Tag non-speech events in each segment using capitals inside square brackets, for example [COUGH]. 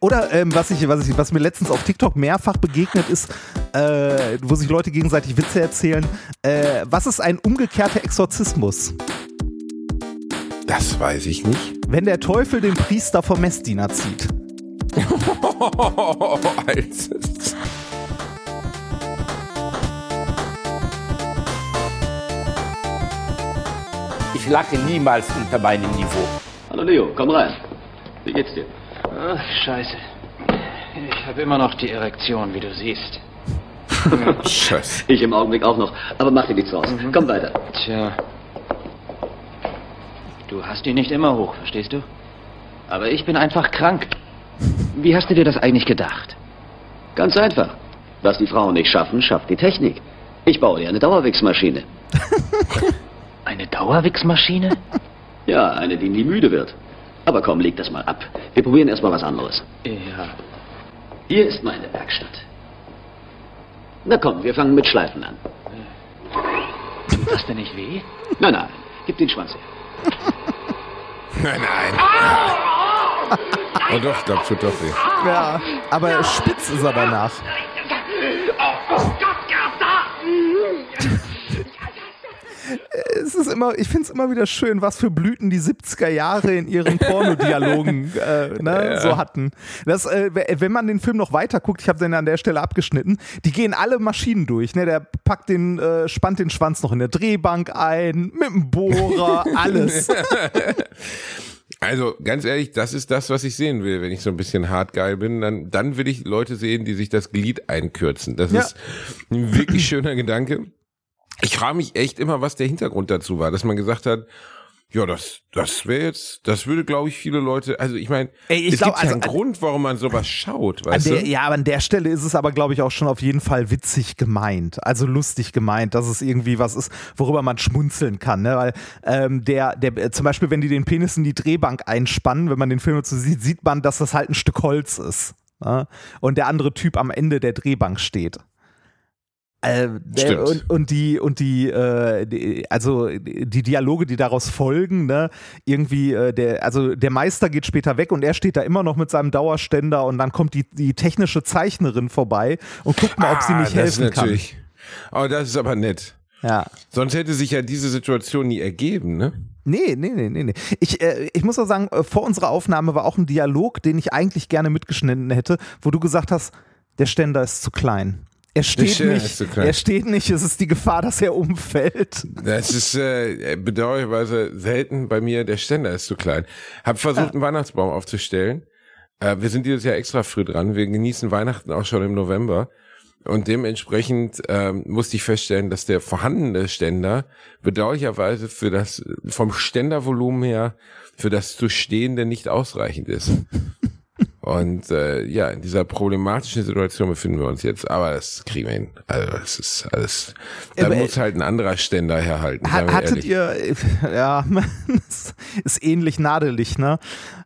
Oder ähm, was, ich, was, ich, was mir letztens auf TikTok mehrfach begegnet ist, äh, wo sich Leute gegenseitig Witze erzählen. Äh, was ist ein umgekehrter Exorzismus? Das weiß ich nicht. Wenn der Teufel den Priester vom Messdiener zieht. [LAUGHS] Ich lache niemals unter meinem Niveau. Hallo Leo, komm rein. Wie geht's dir? Ach, scheiße. Ich habe immer noch die Erektion, wie du siehst. Scheiße. Ich im Augenblick auch noch. Aber mach dir nichts raus. Komm weiter. Tja. Du hast die nicht immer hoch, verstehst du? Aber ich bin einfach krank. Wie hast du dir das eigentlich gedacht? Ganz einfach. Was die Frauen nicht schaffen, schafft die Technik. Ich baue dir eine Dauerwichsmaschine. [LAUGHS] Eine Dauerwichsmaschine? Ja, eine, die nie müde wird. Aber komm, leg das mal ab. Wir probieren erstmal was anderes. Ja. Hier ist meine Werkstatt. Na komm, wir fangen mit Schleifen an. Tut das denn nicht weh? Nein, nein, gib den Schwanz her. Nein, nein. Oh doch, da tut doch weh. Ja, aber spitz ist er danach. Es ist immer, ich finde es immer wieder schön, was für Blüten die 70er Jahre in ihren Pornodialogen [LAUGHS] äh, ne, Ja. so hatten. Das, äh, wenn man den Film noch weiter guckt, ich habe den an der Stelle abgeschnitten, die gehen alle Maschinen durch. Ne? Der packt den, äh, spannt den Schwanz noch in der Drehbank ein, mit dem Bohrer, [LAUGHS] alles. Also ganz ehrlich, das ist das, was ich sehen will. Wenn ich so ein bisschen hart geil bin, dann, dann will ich Leute sehen, die sich das Glied einkürzen. Das Ja. ist ein wirklich schöner Gedanke. Ich frage mich echt immer, was der Hintergrund dazu war, dass man gesagt hat, ja, das, das wäre jetzt, das würde, glaube ich, viele Leute, also ich meine, es glaub, gibt ja also- einen Grund, warum man sowas schaut, An weißt der, du? ja, aber an der Stelle ist es aber, glaube ich, auch schon auf jeden Fall witzig gemeint. Also lustig gemeint, dass es irgendwie was ist, worüber man schmunzeln kann. Ne? Weil ähm, der, der, äh, zum Beispiel, wenn die den Penis in die Drehbank einspannen, wenn man den Film so sieht, sieht man, dass das halt ein Stück Holz ist. Ne? Und der andere Typ am Ende der Drehbank steht. Äh, Stimmt. und, und die und die, äh, die also die Dialoge, die daraus folgen, ne, irgendwie äh, der also der Meister geht später weg und er steht da immer noch mit seinem Dauerständer und dann kommt die die technische Zeichnerin vorbei und guckt mal, ob sie Ah, nicht das helfen ist natürlich, Oh, das ist aber nett. kann. Ja. Sonst hätte sich ja diese Situation nie ergeben, ne? Nee, nee, nee, nee, nee. Ich, äh, ich muss auch sagen, äh, vor unserer Aufnahme war auch ein Dialog, den ich eigentlich gerne mitgeschnitten hätte, wo du gesagt hast, der Ständer ist zu klein. Er steht nicht, zu er steht nicht, es ist die Gefahr, dass er umfällt. Das ist äh, bedauerlicherweise selten bei mir, der Ständer ist zu klein. Hab versucht, einen Weihnachtsbaum aufzustellen. Äh, wir sind dieses Jahr extra früh dran. Wir genießen Weihnachten auch schon im November. Und dementsprechend ähm, musste ich feststellen, dass der vorhandene Ständer bedauerlicherweise für das, vom Ständervolumen her, für das zu Stehende nicht ausreichend ist. [LAUGHS] Und äh, ja, in dieser problematischen Situation befinden wir uns jetzt, aber das kriegen wir hin. Also das ist alles. Da Aber, muss halt ein anderer Ständer herhalten. Ha hattet ehrlich. ihr, [LAUGHS] ja, [LAUGHS] es ist ähnlich nadelig, ne?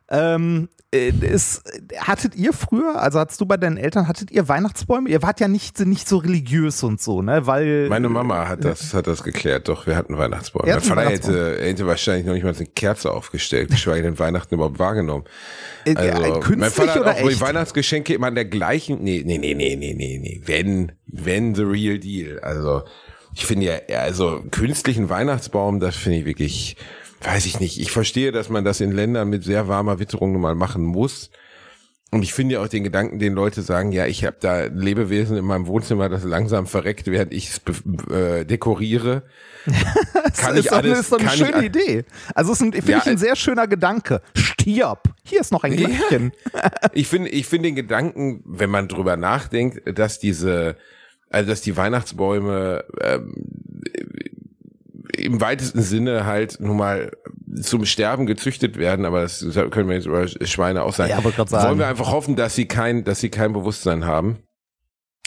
Ähm, äh, ist, hattet ihr früher, also hattest du bei deinen Eltern, hattet ihr Weihnachtsbäume? Ihr wart ja nicht, nicht so religiös und so, ne? Weil. Meine Mama hat das, hat das geklärt, doch, wir hatten Weihnachtsbäume. Mein Vater Weihnachtsbaum. hätte, hätte wahrscheinlich noch nicht mal eine Kerze aufgestellt, geschweige denn Weihnachten überhaupt wahrgenommen. Äh, Also, äh, mein künstlich Vater hat auch echt? Weihnachtsgeschenke immer an der gleichen, nee, nee, nee, nee, nee, nee, nee, wenn, wenn the real deal. Also, ich finde ja, also, künstlichen Weihnachtsbaum, das finde ich wirklich, weiß ich nicht. Ich verstehe, dass man das in Ländern mit sehr warmer Witterung nun mal machen muss. Und ich finde ja auch den Gedanken, den Leute sagen, ja, ich habe da Lebewesen in meinem Wohnzimmer, das langsam verreckt, während ich es äh, dekoriere. [LAUGHS] Kann ist ich alles, ist doch eine schöne ich, Idee. Also, es ist ein- finde Ja, ich ein äh, sehr schöner Gedanke. Stirb. Hier ist noch ein. Glöckchen. [LAUGHS] ich finde, ich finde den Gedanken, wenn man drüber nachdenkt, dass diese, also dass die Weihnachtsbäume ähm, im weitesten Sinne halt nun mal zum Sterben gezüchtet werden, aber das können wir jetzt über Schweine auch sagen. Ja, grad sagen. Wollen wir einfach hoffen, dass sie kein, dass sie kein Bewusstsein haben.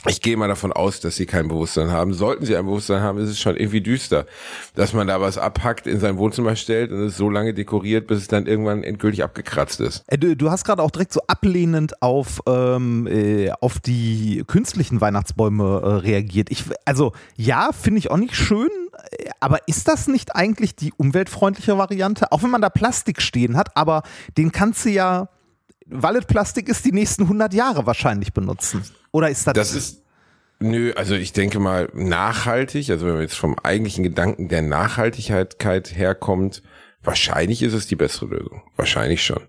Ich gehe mal davon aus, dass sie kein Bewusstsein haben. Sollten sie ein Bewusstsein haben, ist es schon irgendwie düster, dass man da was abhackt, in sein Wohnzimmer stellt und es so lange dekoriert, bis es dann irgendwann endgültig abgekratzt ist. Äh, Du, du hast gerade auch direkt so ablehnend auf, ähm, äh, auf die künstlichen Weihnachtsbäume äh, reagiert. Ich, also ja, finde ich auch nicht schön, aber ist das nicht eigentlich die umweltfreundliche Variante? Auch wenn man da Plastik stehen hat, aber den kannst du ja Wallet-Plastik ist die nächsten 100 Jahre wahrscheinlich benutzen. Oder ist das? Das ist, nö, also ich denke mal nachhaltig, also wenn man jetzt vom eigentlichen Gedanken der Nachhaltigkeit herkommt, wahrscheinlich ist es die bessere Lösung. Wahrscheinlich schon.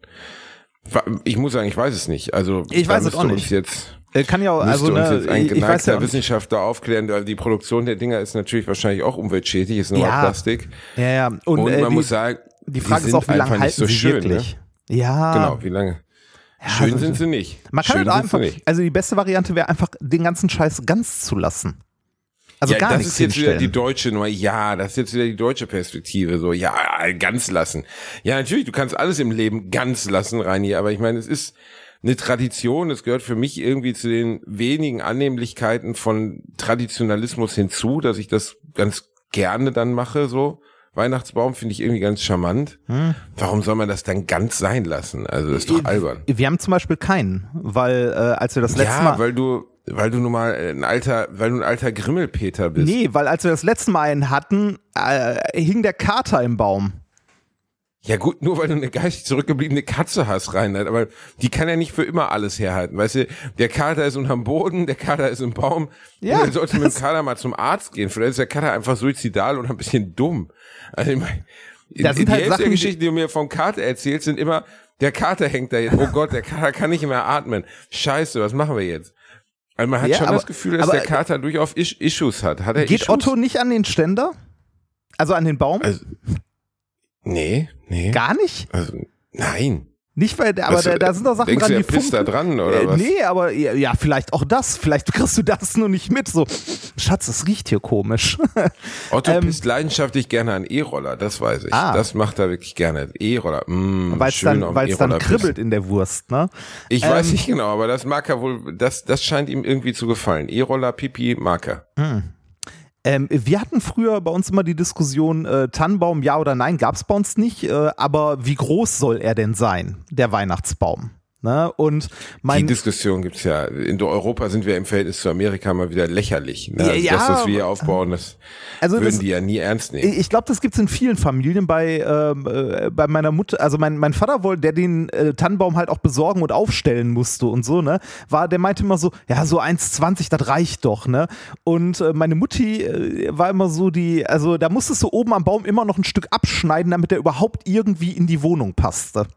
Ich muss sagen, ich weiß es nicht. Also Ich weiß es auch nicht. Jetzt, kann ja auch, also uns ne, jetzt ein ich, weiß ja. Wissenschaftler aufklären, weil die Produktion der Dinger ist natürlich wahrscheinlich auch umweltschädlich, ist nur Ja. Plastik. Ja, ja. Und, Und, äh, man die, muss sagen, die Frage die ist auch, wie lange halten so sie schön, wirklich? Ne? Ja. Genau, wie lange? Schön also- sind sie nicht. Man kann Schön halt einfach, also die beste Variante wäre einfach, den ganzen Scheiß ganz zu lassen. Also ja, gar das ist jetzt wieder die deutsche Nummer. Ja, das ist jetzt wieder die deutsche Perspektive. So, ja, ganz lassen. Ja, natürlich, du kannst alles im Leben ganz lassen, Reini, aber ich meine, es ist eine Tradition. Es gehört für mich irgendwie zu den wenigen Annehmlichkeiten von Traditionalismus hinzu, dass ich das ganz gerne dann mache, so. Weihnachtsbaum finde ich irgendwie ganz charmant. Hm. Warum soll man das dann ganz sein lassen? Also, das ist doch albern. Wir haben zum Beispiel keinen, weil äh, als wir das letzte Ja, Mal. weil du, weil du nun mal ein alter, weil du ein alter Grimmelpeter bist. Nee, weil als wir das letzte Mal einen hatten, äh, hing der Kater im Baum. Ja gut, nur weil du eine geistig zurückgebliebene Katze hast, Reinhard, aber die kann ja nicht für immer alles herhalten. Weißt du, der Kater ist unterm Boden, der Kater ist im Baum. Ja, und dann sollst du mit dem Kater mal zum Arzt gehen. Vielleicht ist der Kater einfach suizidal oder ein bisschen dumm. Also ich meine, Da sind die halt Hälfte Sachen, Geschichten, die du mir vom Kater erzählst, sind immer, der Kater hängt da jetzt. Oh Gott, der Kater kann nicht mehr atmen. Scheiße, was machen wir jetzt? Also man hat Ja, schon aber- das Gefühl, dass aber- der Kater durchaus Is Issues hat. Hat er Geht Issues? Otto nicht an den Ständer? Also an den Baum? Also, nee, nee. Gar nicht? Also, nein. Nicht, weil, aber Was, da, da sind doch Sachen denkst dran, du, die pisst da funken. dran, oder äh, was? Nee, aber ja, vielleicht auch das. Vielleicht [LAUGHS] kriegst du das nur nicht mit. So, Schatz, es riecht hier komisch. [LAUGHS] Otto Ähm, pisst leidenschaftlich gerne an E-Roller, das weiß ich. Ah. Das macht er wirklich gerne. E-Roller, mm, Weil es dann, weil's dann E-Roller kribbelt in der Wurst, ne? Ich weiß Ähm, nicht genau, aber das mag er wohl, das, das scheint ihm irgendwie zu gefallen. E-Roller, Pipi, mag er. Ähm, wir hatten früher bei uns immer die Diskussion, äh, Tannenbaum ja oder nein, gab es bei uns nicht, äh, aber wie groß soll er denn sein, der Weihnachtsbaum? Ne? Und Die mein, Diskussion gibt's ja. In Europa sind wir im Verhältnis zu Amerika mal wieder lächerlich. Ne? Ja, Also ja, das, was wir hier aufbauen, das Also würden das- die ja nie ernst nehmen. ich glaube, das gibt's in vielen Familien. Bei, ähm, äh, bei meiner Mutter, also mein, mein Vater wollte, der den äh, Tannenbaum halt auch besorgen und aufstellen musste und so, ne? War, der meinte immer so, ja, so 1,20, das reicht doch, ne? Und äh, meine Mutti äh, war immer so die, also da musstest du oben am Baum immer noch ein Stück abschneiden, damit er überhaupt irgendwie in die Wohnung passte.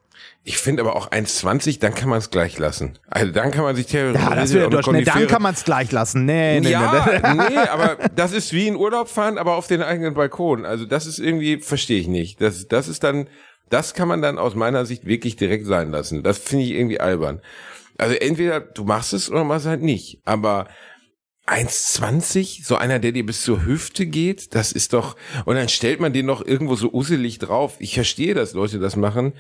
Ich finde aber auch 1,20, dann kann man es gleich lassen. Also dann kann man sich theoretisch Ja, das wäre durch. Ne, dann kann man es gleich lassen. Nee, nee, ja, nee. nee. [LAUGHS] nee, aber das ist wie in Urlaub fahren, aber auf den eigenen Balkon. Also das ist irgendwie, verstehe ich nicht. Das, das ist dann, das kann man dann aus meiner Sicht wirklich direkt sein lassen. Das finde ich irgendwie albern. Also entweder du machst es oder machst es halt nicht. Aber 1,20, so einer, der dir bis zur Hüfte geht, das ist doch, und dann stellt man den noch irgendwo so uselig drauf. Ich verstehe, dass Leute das machen.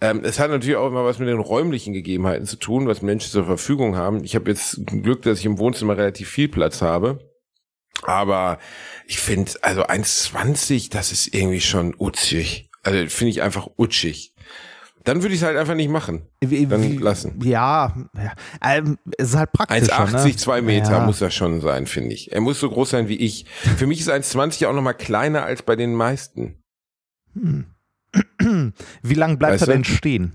Ähm, es hat natürlich auch immer was mit den räumlichen Gegebenheiten zu tun, was Menschen zur Verfügung haben. Ich habe jetzt Glück, dass ich im Wohnzimmer relativ viel Platz habe. Aber ich finde, also 1,20, das ist irgendwie schon utschig. Also finde ich einfach utschig. Dann würde ich es halt einfach nicht machen. Dann lassen. Ja, ja. Ähm, es ist halt praktisch. 1,80, ne? zwei Meter ja. muss er schon sein, finde ich. Er muss so groß sein wie ich. Für mich ist 1,20 auch noch mal kleiner als bei den meisten. Wie lange bleibt Weißt er du? denn stehen?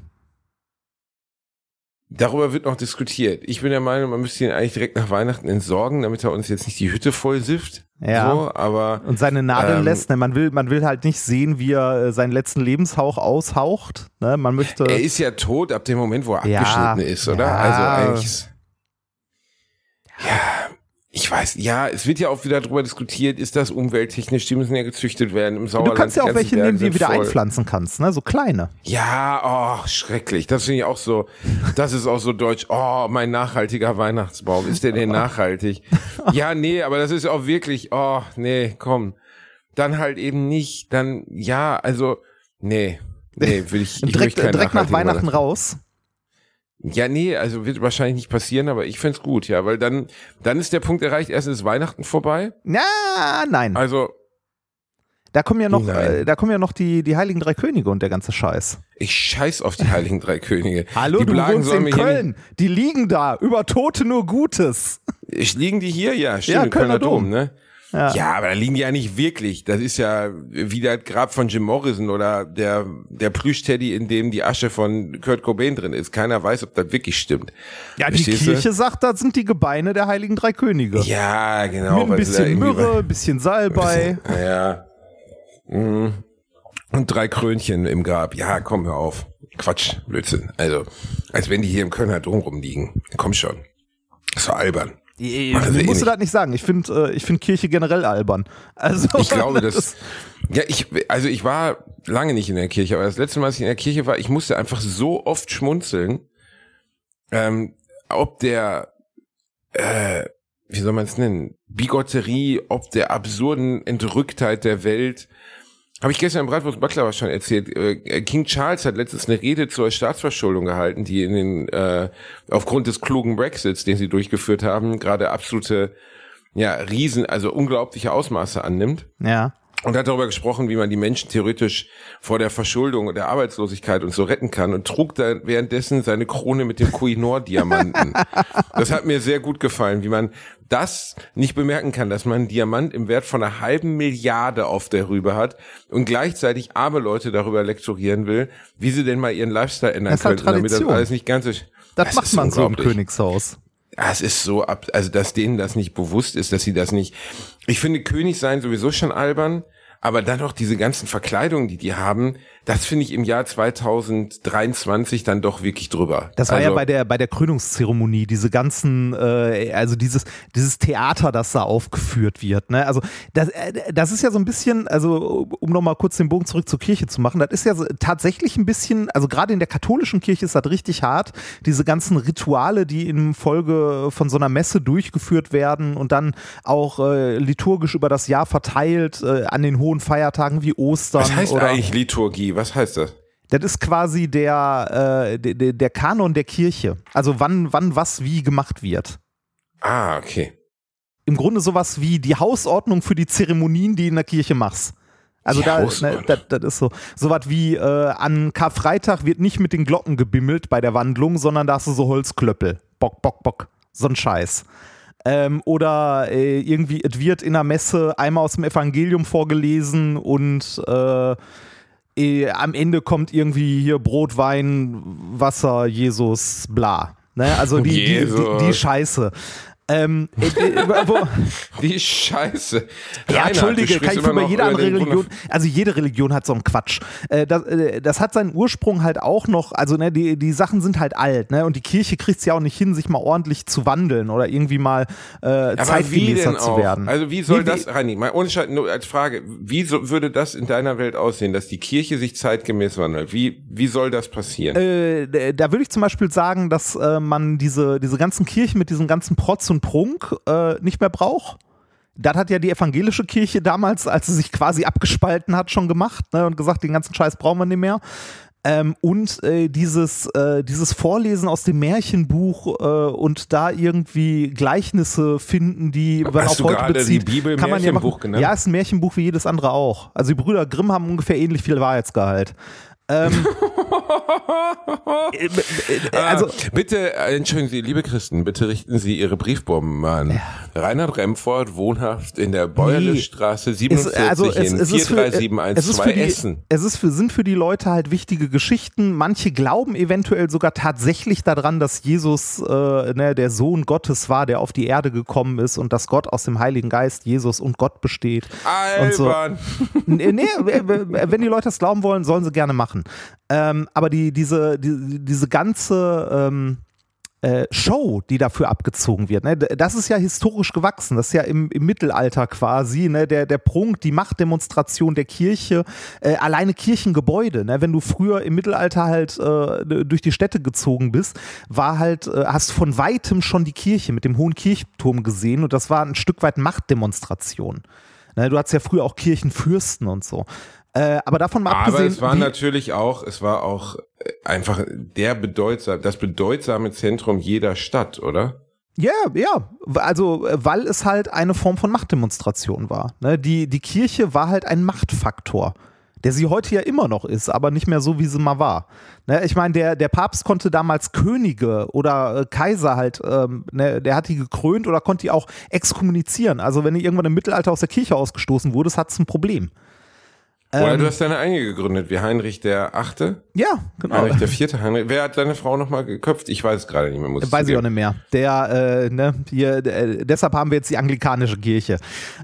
Darüber wird noch diskutiert. Ich bin der Meinung, man müsste ihn eigentlich direkt nach Weihnachten entsorgen, damit er uns jetzt nicht die Hütte voll sifft. Ja. So, aber Und seine Nadeln Ähm, lässt, ne? man will, man will halt nicht sehen, wie er äh, seinen letzten Lebenshauch aushaucht. Ne? Man möchte. er ist ja tot ab dem Moment, wo er Ja, abgeschnitten ist, oder? ja. Also eigentlich. ist- Ja, ich weiß, ja, es wird ja auch wieder darüber diskutiert, ist das umwelttechnisch, die müssen ja gezüchtet werden im Sauerland. du kannst ja auch welche nehmen, die du wieder voll. einpflanzen kannst, ne? So kleine. Ja, oh, schrecklich. Das finde ich auch so, das ist auch so deutsch. Oh, mein nachhaltiger Weihnachtsbaum. Ist der denn [LAUGHS] nachhaltig? Ja, nee, aber das ist auch wirklich, oh, nee, komm. Dann halt eben nicht, dann, ja, also, nee, nee, will ich, ich direkt direkt nach Weihnachten raus. Ja, nee, also wird wahrscheinlich nicht passieren, aber ich find's gut, ja, weil dann, dann ist der Punkt erreicht, erst ist Weihnachten vorbei. Ja, nein. Also, Da kommen ja noch, äh, da kommen ja noch die, die Heiligen Drei Könige und der ganze Scheiß. ich scheiß auf die Heiligen Drei Könige. [LAUGHS] Hallo, die du wohnst in Köln. Die liegen da. Über Tote nur Gutes. nicht- Liegen die hier? Ja, stimmt, Ja, im Kölner Kölner Dom, Dom. ne? Ja. Ja, aber da liegen die ja nicht wirklich. Das ist ja wie das Grab von Jim Morrison oder der, der Plüschteddy, in dem die Asche von Kurt Cobain drin ist. Keiner weiß, ob das wirklich stimmt. Ja, die Verstehst du? Kirche sagt, das sind die Gebeine der heiligen drei Könige. Ja, genau. Mit ein bisschen Myrrhe, ein [LAUGHS] bisschen Salbei. [LAUGHS] Ja. Mhm. Und drei Krönchen im Grab. Ja, komm, hör auf. Quatsch, Blödsinn. Also, als wenn die hier im Kölner Dom rumliegen. Komm schon. Das war albern. Ich Machen sie eh musst du nicht. das nicht sagen. Ich finde äh, ich find Kirche generell albern. Also, Ich glaube, [LAUGHS] das, ja, ich, also ich war lange nicht in der Kirche, aber das letzte Mal, als ich in der Kirche war, ich musste einfach so oft schmunzeln, ähm, ob der, äh, wie soll man es nennen, Bigotterie, ob der absurden Entrücktheit der Welt. Habe ich gestern im Bratwurst Baklava schon erzählt. Äh, King Charles hat letztens eine Rede zur Staatsverschuldung gehalten, die in den äh, aufgrund des klugen Brexits, den sie durchgeführt haben, gerade absolute ja, Riesen, also unglaubliche Ausmaße annimmt. ja. Und hat darüber gesprochen, wie man die Menschen theoretisch vor der Verschuldung und der Arbeitslosigkeit und so retten kann und trug da währenddessen seine Krone mit dem Koh-i-Noor-Diamanten. [LAUGHS] das hat mir sehr gut gefallen, wie man das nicht bemerken kann, dass man einen Diamant im Wert von einer halben Milliarde auf der Rübe hat und gleichzeitig arme Leute darüber lektorieren will, wie sie denn mal ihren Lifestyle ändern Das ist halt damit das alles nicht ganz so... Das, Es macht ist man so im. Königshaus. Ja, es ist so ab, also dass denen das nicht bewusst ist, dass sie das nicht. Ich finde König sein sowieso schon albern, aber dann noch diese ganzen Verkleidungen, die die haben, das finde ich im Jahr 2023 dann doch wirklich drüber. Das war also, ja bei der bei der Krönungszeremonie diese ganzen äh, also dieses dieses Theater, das da aufgeführt wird. Ne? Also das, äh, das ist ja so ein bisschen also um noch mal kurz den Bogen zurück zur Kirche zu machen. Das ist ja so, tatsächlich ein bisschen also gerade in der katholischen Kirche ist das richtig hart. Diese ganzen Rituale, die in Folge von so einer Messe durchgeführt werden und dann auch äh, liturgisch über das Jahr verteilt äh, an den hohen Feiertagen wie Ostern was heißt oder eigentlich Liturgie? Was heißt das? das ist quasi der, äh, der, der- Kanon der Kirche. Also wann, wann was wie gemacht wird. Ah, okay. Im Grunde sowas wie die Hausordnung für die Zeremonien, die du in der Kirche machst. Also Die da, ne, das, das ist so. Sowas wie äh, an Karfreitag wird nicht mit den Glocken gebimmelt bei der Wandlung, sondern da hast du so Holzklöppel. Bock, bock, bock. So ein Scheiß. Ähm, oder äh, irgendwie, es wird in der Messe einmal aus dem Evangelium vorgelesen und äh, äh, am Ende kommt irgendwie hier Brot, Wein, Wasser, Jesus, bla. Ne? Also die, die, die, die Scheiße. Ähm, äh, äh, [LAUGHS] wo, Die Scheiße. ja, Reinhard, entschuldige, kann ich für noch jede über andere Religion, also jede Religion hat so einen Quatsch. Äh, das, äh, das hat seinen Ursprung halt auch noch, also ne, die, die Sachen sind halt alt, ne, und die Kirche kriegt es ja auch nicht hin, sich mal ordentlich zu wandeln oder irgendwie mal äh, zeitgemäßer zu werden. Also wie soll Nee, das, Reini, mal ohne Scheiß, nur als Frage, wie so, würde das in deiner Welt aussehen, dass die Kirche sich zeitgemäß wandelt? Wie, wie soll das passieren? Äh, da würde ich zum Beispiel sagen, dass äh, man diese, diese ganzen Kirchen mit diesem ganzen Protz und Prunk äh, nicht mehr braucht. Das hat ja die evangelische Kirche damals, als sie sich quasi abgespalten hat, schon gemacht ne, und gesagt, den ganzen Scheiß brauchen wir nicht mehr. Ähm, und äh, dieses, äh, dieses Vorlesen aus dem Märchenbuch äh, und da irgendwie Gleichnisse finden, die man Hast auf heute gerade bezieht, die Bibel kann man ja machen. genannt? Ja, ist ein Märchenbuch wie jedes andere auch. Also die Brüder Grimm haben ungefähr ähnlich viel Wahrheitsgehalt. Ähm, äh, [LAUGHS] äh, also ah, bitte, äh, entschuldigen Sie, liebe Christen, bitte richten Sie Ihre Briefbomben an Reinhard Remford, wohnhaft in der Bäuerlestraße es, 47 also es, in es ist für, es ist 43712 für die, Essen. es ist für, sind für die Leute halt wichtige Geschichten. Manche glauben eventuell sogar tatsächlich daran, dass Jesus äh, ne, der Sohn Gottes war, der auf die Erde gekommen ist und dass Gott aus dem Heiligen Geist, Jesus und Gott besteht. Und so. Albern. [LAUGHS] Nee, nee, wenn die Leute das glauben wollen, sollen sie gerne machen. Ähm, aber die, diese, die, diese ganze ähm, äh, Show, die dafür abgezogen wird, ne, das ist ja historisch gewachsen. Das ist ja im, im Mittelalter quasi, ne, der, der Prunk, die Machtdemonstration der Kirche, äh, alleine Kirchengebäude. Ne, wenn du früher im Mittelalter halt äh, durch die Städte gezogen bist, war halt, äh, hast von weitem schon die Kirche mit dem hohen Kirchturm gesehen und das war ein Stück weit Machtdemonstration. Ne, du hattest ja früher auch Kirchenfürsten und so. Äh, aber davon mal Aber abgesehen. es war natürlich auch, es war auch äh, einfach der bedeutsam, das bedeutsame Zentrum jeder Stadt, oder? Ja, ja, also äh, weil es halt eine Form von Machtdemonstration war. Ne? Die, die Kirche war halt ein Machtfaktor. der sie heute ja immer noch ist, aber nicht mehr so, wie sie mal war. Ne, ich meine, der, der Papst konnte damals Könige oder äh, Kaiser halt, ähm, ne, der hat die gekrönt oder konnte die auch exkommunizieren. Also wenn die irgendwann im Mittelalter aus der Kirche ausgestoßen wurde, hat es ein Problem. Oder Ähm, du hast deine eigene gegründet, wie Heinrich der Achte. Ja, genau. Heinrich der Vierte. Heinrich. Wer hat deine Frau nochmal geköpft? Ich weiß es gerade nicht mehr. Muss Weiß ich auch nicht mehr. Der, äh, ne, hier, äh, deshalb haben wir jetzt die anglikanische Kirche.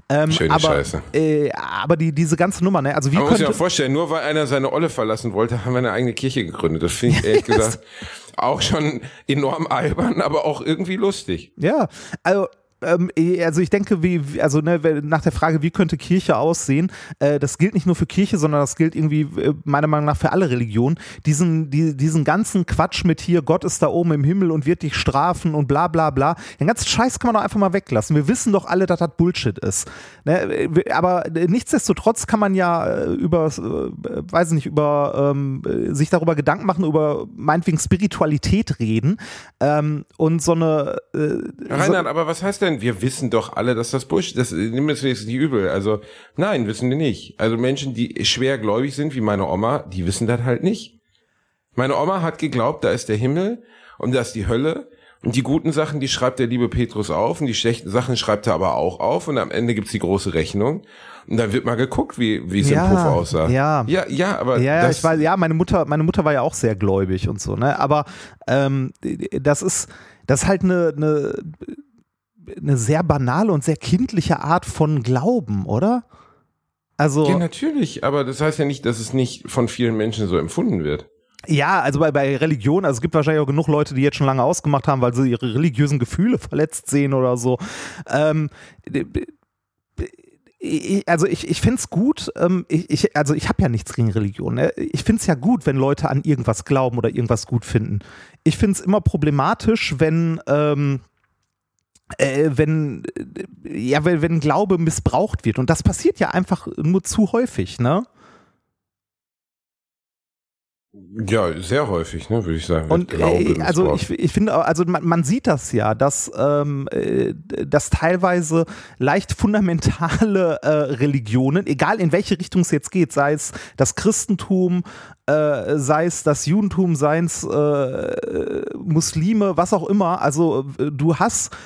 Ähm, Schöne aber, Scheiße. Äh, aber die, diese ganze Nummer, ne, also wie Man muss sich könnte, auch vorstellen, nur weil einer seine Olle verlassen wollte, haben wir eine eigene Kirche gegründet. Das finde ich [LAUGHS] ehrlich gesagt auch schon enorm albern, aber auch irgendwie lustig. Ja, also ähm, also ich denke, wie, also ne, nach der Frage, wie könnte Kirche aussehen, äh, das gilt nicht nur für Kirche, sondern das gilt irgendwie äh, meiner Meinung nach für alle Religionen. Diesen, die, diesen ganzen Quatsch mit hier, Gott ist da oben im Himmel und wird dich strafen und bla bla bla. Den ganzen Scheiß kann man doch einfach mal weglassen. Wir wissen doch alle, dass das Bullshit ist. Ne? Aber äh, nichtsdestotrotz kann man ja äh, über, äh, weiß ich nicht, über ähm, äh, sich darüber Gedanken machen, über meinetwegen Spiritualität reden ähm, und so eine äh, Reinhard, aber was heißt denn, wir wissen doch alle, dass das Bullshit, das nimm es jetzt nicht übel. Also, nein, wissen wir nicht. Also Menschen, die schwer gläubig sind, wie meine Oma, die wissen das halt nicht. Meine Oma hat geglaubt, da ist der Himmel und da ist die Hölle. Und die guten Sachen, die schreibt der liebe Petrus auf und die schlechten Sachen schreibt er aber auch auf und am Ende gibt's die große Rechnung. Und dann wird mal geguckt, wie, wie es Ja, im Puff aussah. ja. Ja, ja, aber Ja, ja, das, ich weiß, ja, meine Mutter, meine Mutter war ja auch sehr gläubig und so, ne? Aber ähm, das ist, das ist halt eine, eine, eine sehr banale und sehr kindliche Art von Glauben, oder? Also ja, natürlich, aber das heißt ja nicht, dass es nicht von vielen Menschen so empfunden wird. Ja, also bei, bei Religion, also es gibt wahrscheinlich auch genug Leute, die jetzt schon lange ausgemacht haben, weil sie ihre religiösen Gefühle verletzt sehen oder so. Ähm, also ich, ich finde es gut, ähm, ich, ich, also ich habe ja nichts gegen Religion. Ne? Ich finde es ja gut, wenn Leute an irgendwas glauben oder irgendwas gut finden. Ich finde es immer problematisch, wenn, ähm, äh, wenn, äh, ja, wenn, wenn Glaube missbraucht wird. Und das passiert ja einfach nur zu häufig, ne? Ja, sehr häufig, ne, würde ich sagen. Und wird Glaube äh, also ich, ich finde, also man, man sieht das ja, dass, ähm, äh, dass teilweise leicht fundamentale äh, Religionen, egal in welche Richtung es jetzt geht, sei es das Christentum, äh, sei es das Judentum, sei es äh, Muslime, was auch immer. Also äh, du hast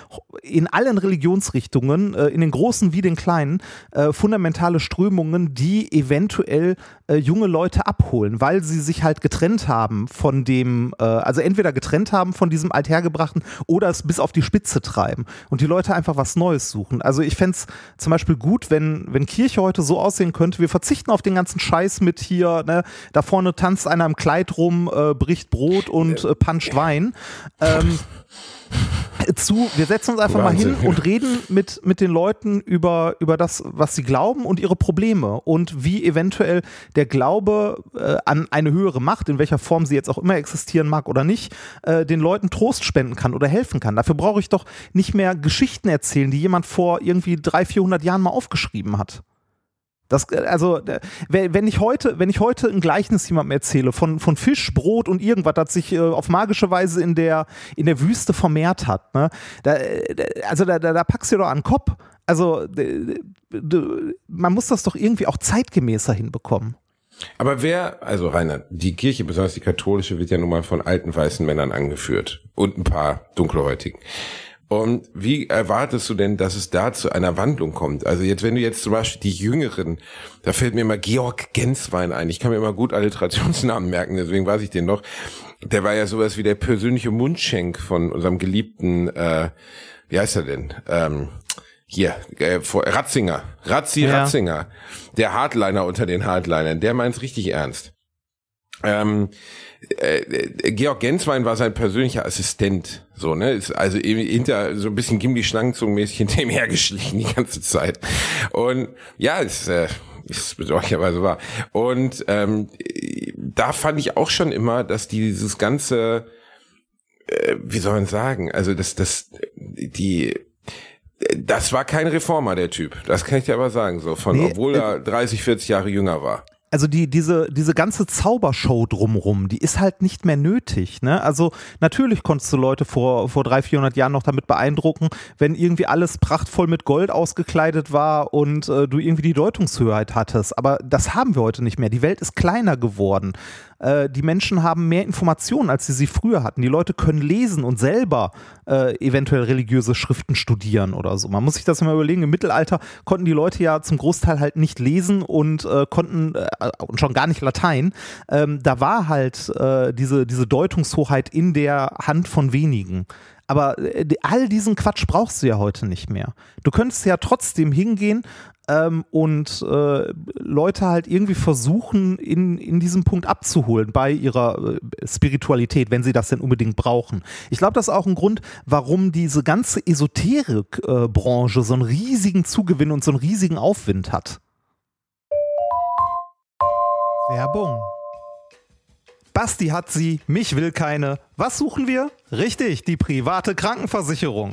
in allen Religionsrichtungen, äh, in den großen wie den kleinen, äh, fundamentale Strömungen, die eventuell junge Leute abholen, weil sie sich halt getrennt haben von dem, also entweder getrennt haben von diesem Althergebrachten oder es bis auf die Spitze treiben und die Leute einfach was Neues suchen. Also ich fände es zum Beispiel gut, wenn, wenn Kirche heute so aussehen könnte, wir verzichten auf den ganzen Scheiß mit hier, ne, da vorne tanzt einer im Kleid rum, äh, bricht Brot und äh, puncht Wein. Ähm, zu, wir setzen uns einfach Wahnsinn, mal hin und reden mit, mit den Leuten über, über das, was sie glauben und ihre Probleme und wie eventuell der Glaube äh, an eine höhere Macht, in welcher Form sie jetzt auch immer existieren mag oder nicht, äh, den Leuten Trost spenden kann oder helfen kann. Dafür brauche ich doch nicht mehr Geschichten erzählen, die jemand vor irgendwie 300, 400 Jahren mal aufgeschrieben hat. Das, äh, also, äh, wenn ich heute, wenn ich heute ein Gleichnis jemandem erzähle von, von Fisch, Brot und irgendwas, das sich äh, auf magische Weise in der, in der Wüste vermehrt hat, ne? Da, also da, da, da packst du doch an den Kopf. Also, man muss das doch irgendwie auch zeitgemäßer hinbekommen. Aber wer, also Reinhard, die Kirche, besonders die katholische, wird ja nun mal von alten weißen Männern angeführt und ein paar dunkelhäutigen. Und wie erwartest du denn, dass es da zu einer Wandlung kommt? Also jetzt, wenn du jetzt zum Beispiel die Jüngeren, da fällt mir immer Georg Genswein ein. Ich kann mir immer gut Alliterationsnamen merken, deswegen weiß ich den noch. Der war ja sowas wie der persönliche Mundschenk von unserem geliebten, äh, wie heißt er denn? Ähm, hier, äh, vor, Ratzinger. Ratzi Ja. Ratzinger. Der Hardliner unter den Hardlinern. Der meint's richtig ernst. Ähm, äh, äh, Georg Genswein war sein persönlicher Assistent, so, ne, ist also eben hinter, so ein bisschen Gimli Schlangenzungenmäßig hinter ihm hergeschlichen die ganze Zeit. Und ja, ist, äh, ist bedauerlicherweise wahr. Und ähm, da fand ich auch schon immer, dass dieses ganze, äh, wie soll man sagen, also das, das, die, das war kein Reformer, der Typ. Das kann ich dir aber sagen, so von, Nee, obwohl er 30, 40 Jahre jünger war. Also die, diese, diese ganze Zaubershow drumrum, die ist halt nicht mehr nötig. Ne? Also natürlich konntest du Leute vor, vor 300, 400 Jahren noch damit beeindrucken, wenn irgendwie alles prachtvoll mit Gold ausgekleidet war und äh, du irgendwie die Deutungshöheit hattest. Aber das haben wir heute nicht mehr. Die Welt ist kleiner geworden. Äh, die Menschen haben mehr Informationen, als sie sie früher hatten. Die Leute können lesen und selber äh, eventuell religiöse Schriften studieren oder so. Man muss sich das mal überlegen. Im Mittelalter konnten die Leute ja zum Großteil halt nicht lesen und äh, konnten äh, und schon gar nicht Latein. Ähm, da war halt äh, diese, diese Deutungshoheit in der Hand von wenigen. Aber all diesen Quatsch brauchst du ja heute nicht mehr. Du könntest ja trotzdem hingehen ähm, und äh, Leute halt irgendwie versuchen, in, in diesem Punkt abzuholen bei ihrer äh, Spiritualität, wenn sie das denn unbedingt brauchen. Ich glaube, das ist auch ein Grund, warum diese ganze Esoterik-Branche so einen riesigen Zugewinn und so einen riesigen Aufwind hat. Werbung. Basti hat sie, mich will keine. Was suchen wir? Richtig, die private Krankenversicherung.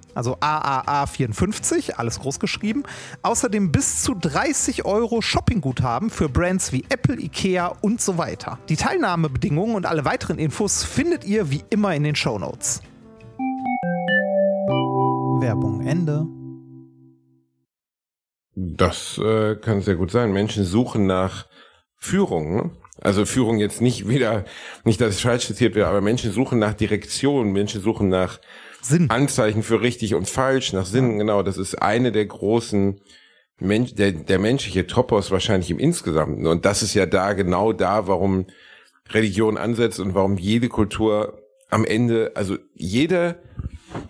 also AAA54, alles groß geschrieben. Außerdem bis zu 30 Euro Shoppingguthaben für Brands wie Apple, Ikea und so weiter. Die Teilnahmebedingungen und alle weiteren Infos findet ihr wie immer in den Show Notes. Werbung Ende. Das äh, kann sehr gut sein. Menschen suchen nach Führung. Ne? Also Führung jetzt nicht wieder, nicht, dass es falsch zitiert wird, aber Menschen suchen nach Direktion, Menschen suchen nach Sinn. Anzeichen für richtig und falsch, nach Sinn, genau. Das ist eine der großen Mensch, der, der menschliche Topos wahrscheinlich im Insgesamten. Und das ist ja da genau da, warum Religion ansetzt und warum jede Kultur am Ende, also jede,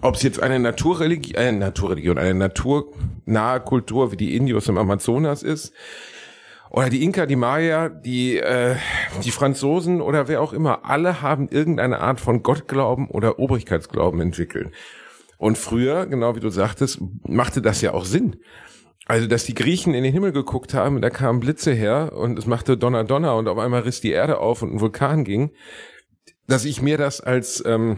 ob es jetzt eine Naturreligion, eine Naturreligion, eine naturnahe Kultur wie die Indios im Amazonas ist, oder die Inka, die Maya, die, äh, die Franzosen oder wer auch immer, alle haben irgendeine Art von Gottglauben oder Obrigkeitsglauben entwickelt. Und früher, genau wie du sagtest, machte das ja auch Sinn. Also, dass die Griechen in den Himmel geguckt haben, und da kamen Blitze her und es machte Donner Donner und auf einmal riss die Erde auf und ein Vulkan ging, dass ich mir das als ähm,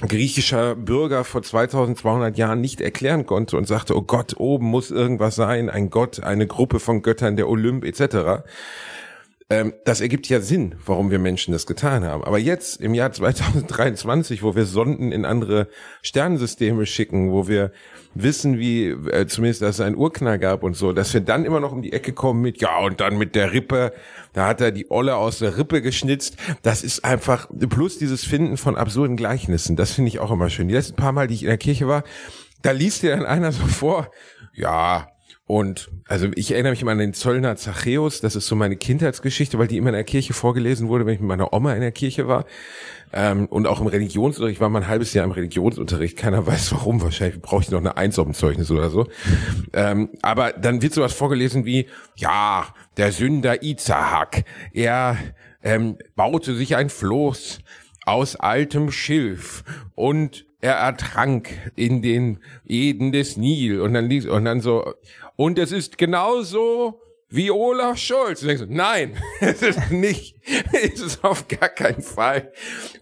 griechischer Bürger vor 2200 Jahren nicht erklären konnte und sagte, oh Gott, oben muss irgendwas sein, ein Gott, eine Gruppe von Göttern, der Olymp etc. Ähm, das ergibt ja Sinn, warum wir Menschen das getan haben. Aber jetzt im Jahr 2023, wo wir Sonden in andere Sternensysteme schicken, wo wir wissen, wie äh, zumindest, dass es einen Urknall gab und so, dass wir dann immer noch um die Ecke kommen mit, ja, und dann mit der Rippe, da hat er die Olle aus der Rippe geschnitzt. Das ist einfach, plus dieses Finden von absurden Gleichnissen, das finde ich auch immer schön. Die letzten paar Mal, die ich in der Kirche war, da liest dir dann einer so vor, ja, und also ich erinnere mich immer an den Zöllner Zachäus, das ist so meine Kindheitsgeschichte, weil die immer in der Kirche vorgelesen wurde, wenn ich mit meiner Oma in der Kirche war. Ähm, und auch im Religionsunterricht, ich war mal ein halbes Jahr im Religionsunterricht, keiner weiß warum, wahrscheinlich brauche ich noch eine Eins auf dem Zeugnis oder so. Ähm, aber dann wird sowas vorgelesen wie, ja, der Sünder Izahak, er ähm, baute sich ein Floß aus altem Schilf und er ertrank in den Eden des Nil und dann liest und dann so und es ist genauso wie Olaf Scholz. Und denkst du, nein, [LAUGHS] es ist nicht, [LAUGHS] es ist auf gar keinen Fall.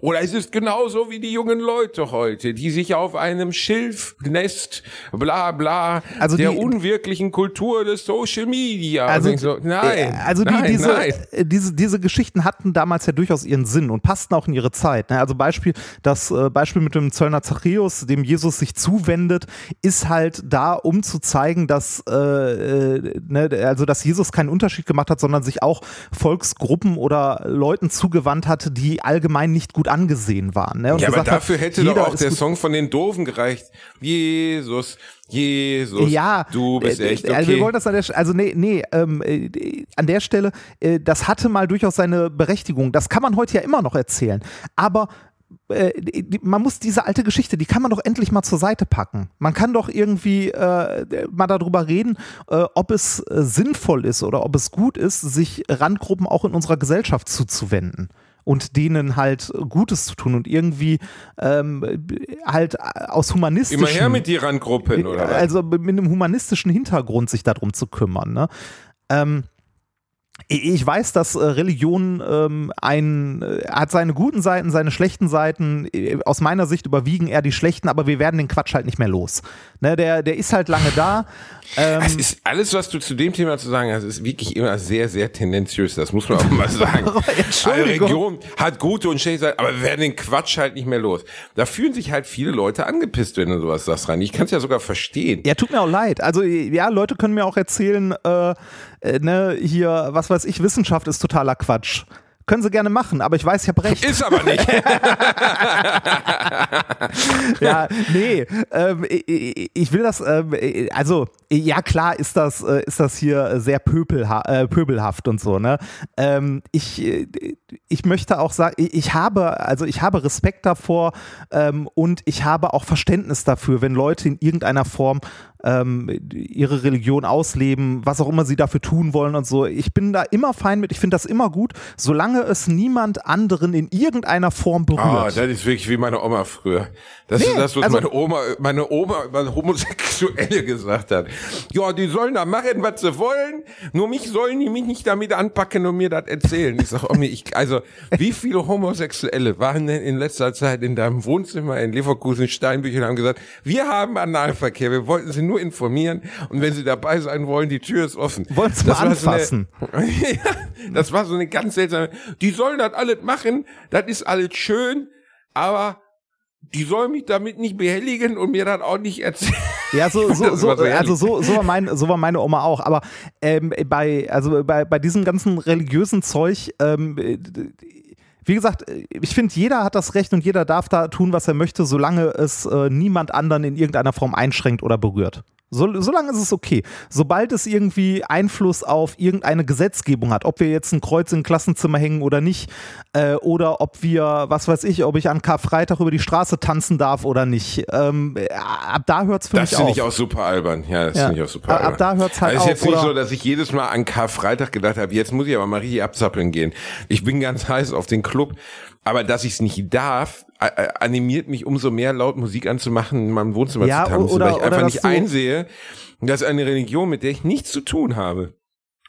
Oder es ist genauso wie die jungen Leute heute, die sich auf einem Schilfnest, bla bla, Also der die- unwirklichen Kultur des Social Media. Also, du, nein, also die, nein, diese, nein. äh, diese, diese Geschichten hatten damals ja durchaus ihren Sinn und passten auch in ihre Zeit. Ne? Also Beispiel, das äh, Beispiel mit dem Zöllner Zachäus, dem Jesus sich zuwendet, ist halt da, um zu zeigen, dass, äh, äh, ne, also dass Jesus keinen Unterschied gemacht hat, sondern sich auch Volksgruppen oder Leuten zugewandt hat, die allgemein nicht gut angesehen waren. Ne? Und Ja, aber gesagt hat, dafür hätte doch auch der Song von den Doofen gereicht. Jesus, Jesus, ja, du bist äh, echt äh, Also wir okay. wollen das an der Stelle, also nee, nee, ähm, äh, an der Stelle, äh, das hatte mal durchaus seine Berechtigung. Das kann man heute ja immer noch erzählen. Aber äh, man muss diese alte Geschichte, die kann man doch endlich mal zur Seite packen. Man kann doch irgendwie äh, mal darüber reden, äh, ob es äh, sinnvoll ist oder ob es gut ist, sich Randgruppen auch in unserer Gesellschaft zuzuwenden und denen halt Gutes zu tun und irgendwie ähm, halt aus humanistischen Immer her mit die Randgruppen, oder was? also mit einem humanistischen Hintergrund sich darum zu kümmern. Ne? Ähm, ich weiß, dass äh, Religion ähm, ein, äh, hat seine guten Seiten, seine schlechten Seiten. Äh, Aus meiner Sicht überwiegen eher die schlechten, aber wir werden den Quatsch halt nicht mehr los. Ne, der, der ist halt lange da. Ähm, Es ist alles, was du zu dem Thema zu sagen hast, ist wirklich immer sehr, sehr tendenziös. Das muss man auch mal sagen. [LAUGHS] Entschuldigung. Eine Region hat gute und schlechte Seiten, aber wir werden den Quatsch halt nicht mehr los. Da fühlen sich halt viele Leute angepisst, wenn du sowas sagst rein. Ich kann es ja sogar verstehen. Ja, tut mir auch leid. Also ja, Leute können mir auch erzählen, äh, äh, ne, hier, was weiß ich, Wissenschaft ist totaler Quatsch. Können sie gerne machen, aber ich weiß, ich habe recht. Ist aber nicht. [LAUGHS] ja, nee, ähm, ich, ich will das, ähm, also ja klar ist das, äh, ist das hier sehr pöbelha äh, pöbelhaft und so, ne? Ähm, ich, äh, ich möchte auch sagen, ich ich habe, also ich habe Respekt davor ähm, und ich habe auch Verständnis dafür, wenn Leute in irgendeiner Form ähm, ihre Religion ausleben, was auch immer sie dafür tun wollen und so. Ich bin da immer fein mit, ich finde das immer gut, solange es niemand anderen in irgendeiner Form berührt. Ah, das ist wirklich wie meine Oma früher. Das ist das, was also- meine Oma, meine Oma über Homosexuelle [LAUGHS] gesagt hat. Ja, die sollen da machen, was sie wollen. Nur mich sollen die mich nicht damit anpacken und mir das erzählen. Ich sag, Omi, ich, also, wie viele Homosexuelle waren denn in letzter Zeit in deinem Wohnzimmer in Leverkusen, Steinbüchen und haben gesagt, wir haben Analverkehr, wir wollten sie nur informieren und wenn sie dabei sein wollen, die Tür ist offen. Wollen sie Das mal war so eine- anfassen. [LAUGHS] ja, das war so eine ganz seltsame. Die sollen das alles machen, das ist alles schön, aber die sollen mich damit nicht behelligen und mir das auch nicht erzählen. Ja, so, [LAUGHS] so, so, also so, so, war mein, so war meine Oma auch. Aber ähm, bei, also bei, bei diesem ganzen religiösen Zeug, ähm, äh, wie gesagt, äh, ich finde, jeder hat das Recht und jeder darf da tun, was er möchte, solange es äh, niemand anderen in irgendeiner Form einschränkt oder berührt. So, solange ist es okay. Sobald es irgendwie Einfluss auf irgendeine Gesetzgebung hat, ob wir jetzt ein Kreuz in ein Klassenzimmer hängen oder nicht, äh, oder ob wir, was weiß ich, ob ich an Karfreitag über die Straße tanzen darf oder nicht, ähm, äh, ab da hört es für Das mich finde auf. ich auch super albern. Ja, das Ja. finde ich auch super Ab- ab albern. da hört's halt also ist jetzt auf, nicht so, dass ich jedes Mal an Karfreitag gedacht habe, jetzt muss ich aber mal richtig abzappeln gehen. Ich bin ganz heiß auf den Club. Aber dass ich es nicht darf, animiert mich umso mehr laut Musik anzumachen, in meinem Wohnzimmer Ja, zu tanzen, oder- weil ich einfach nicht einsehe, dass eine Religion, mit der ich nichts zu tun habe,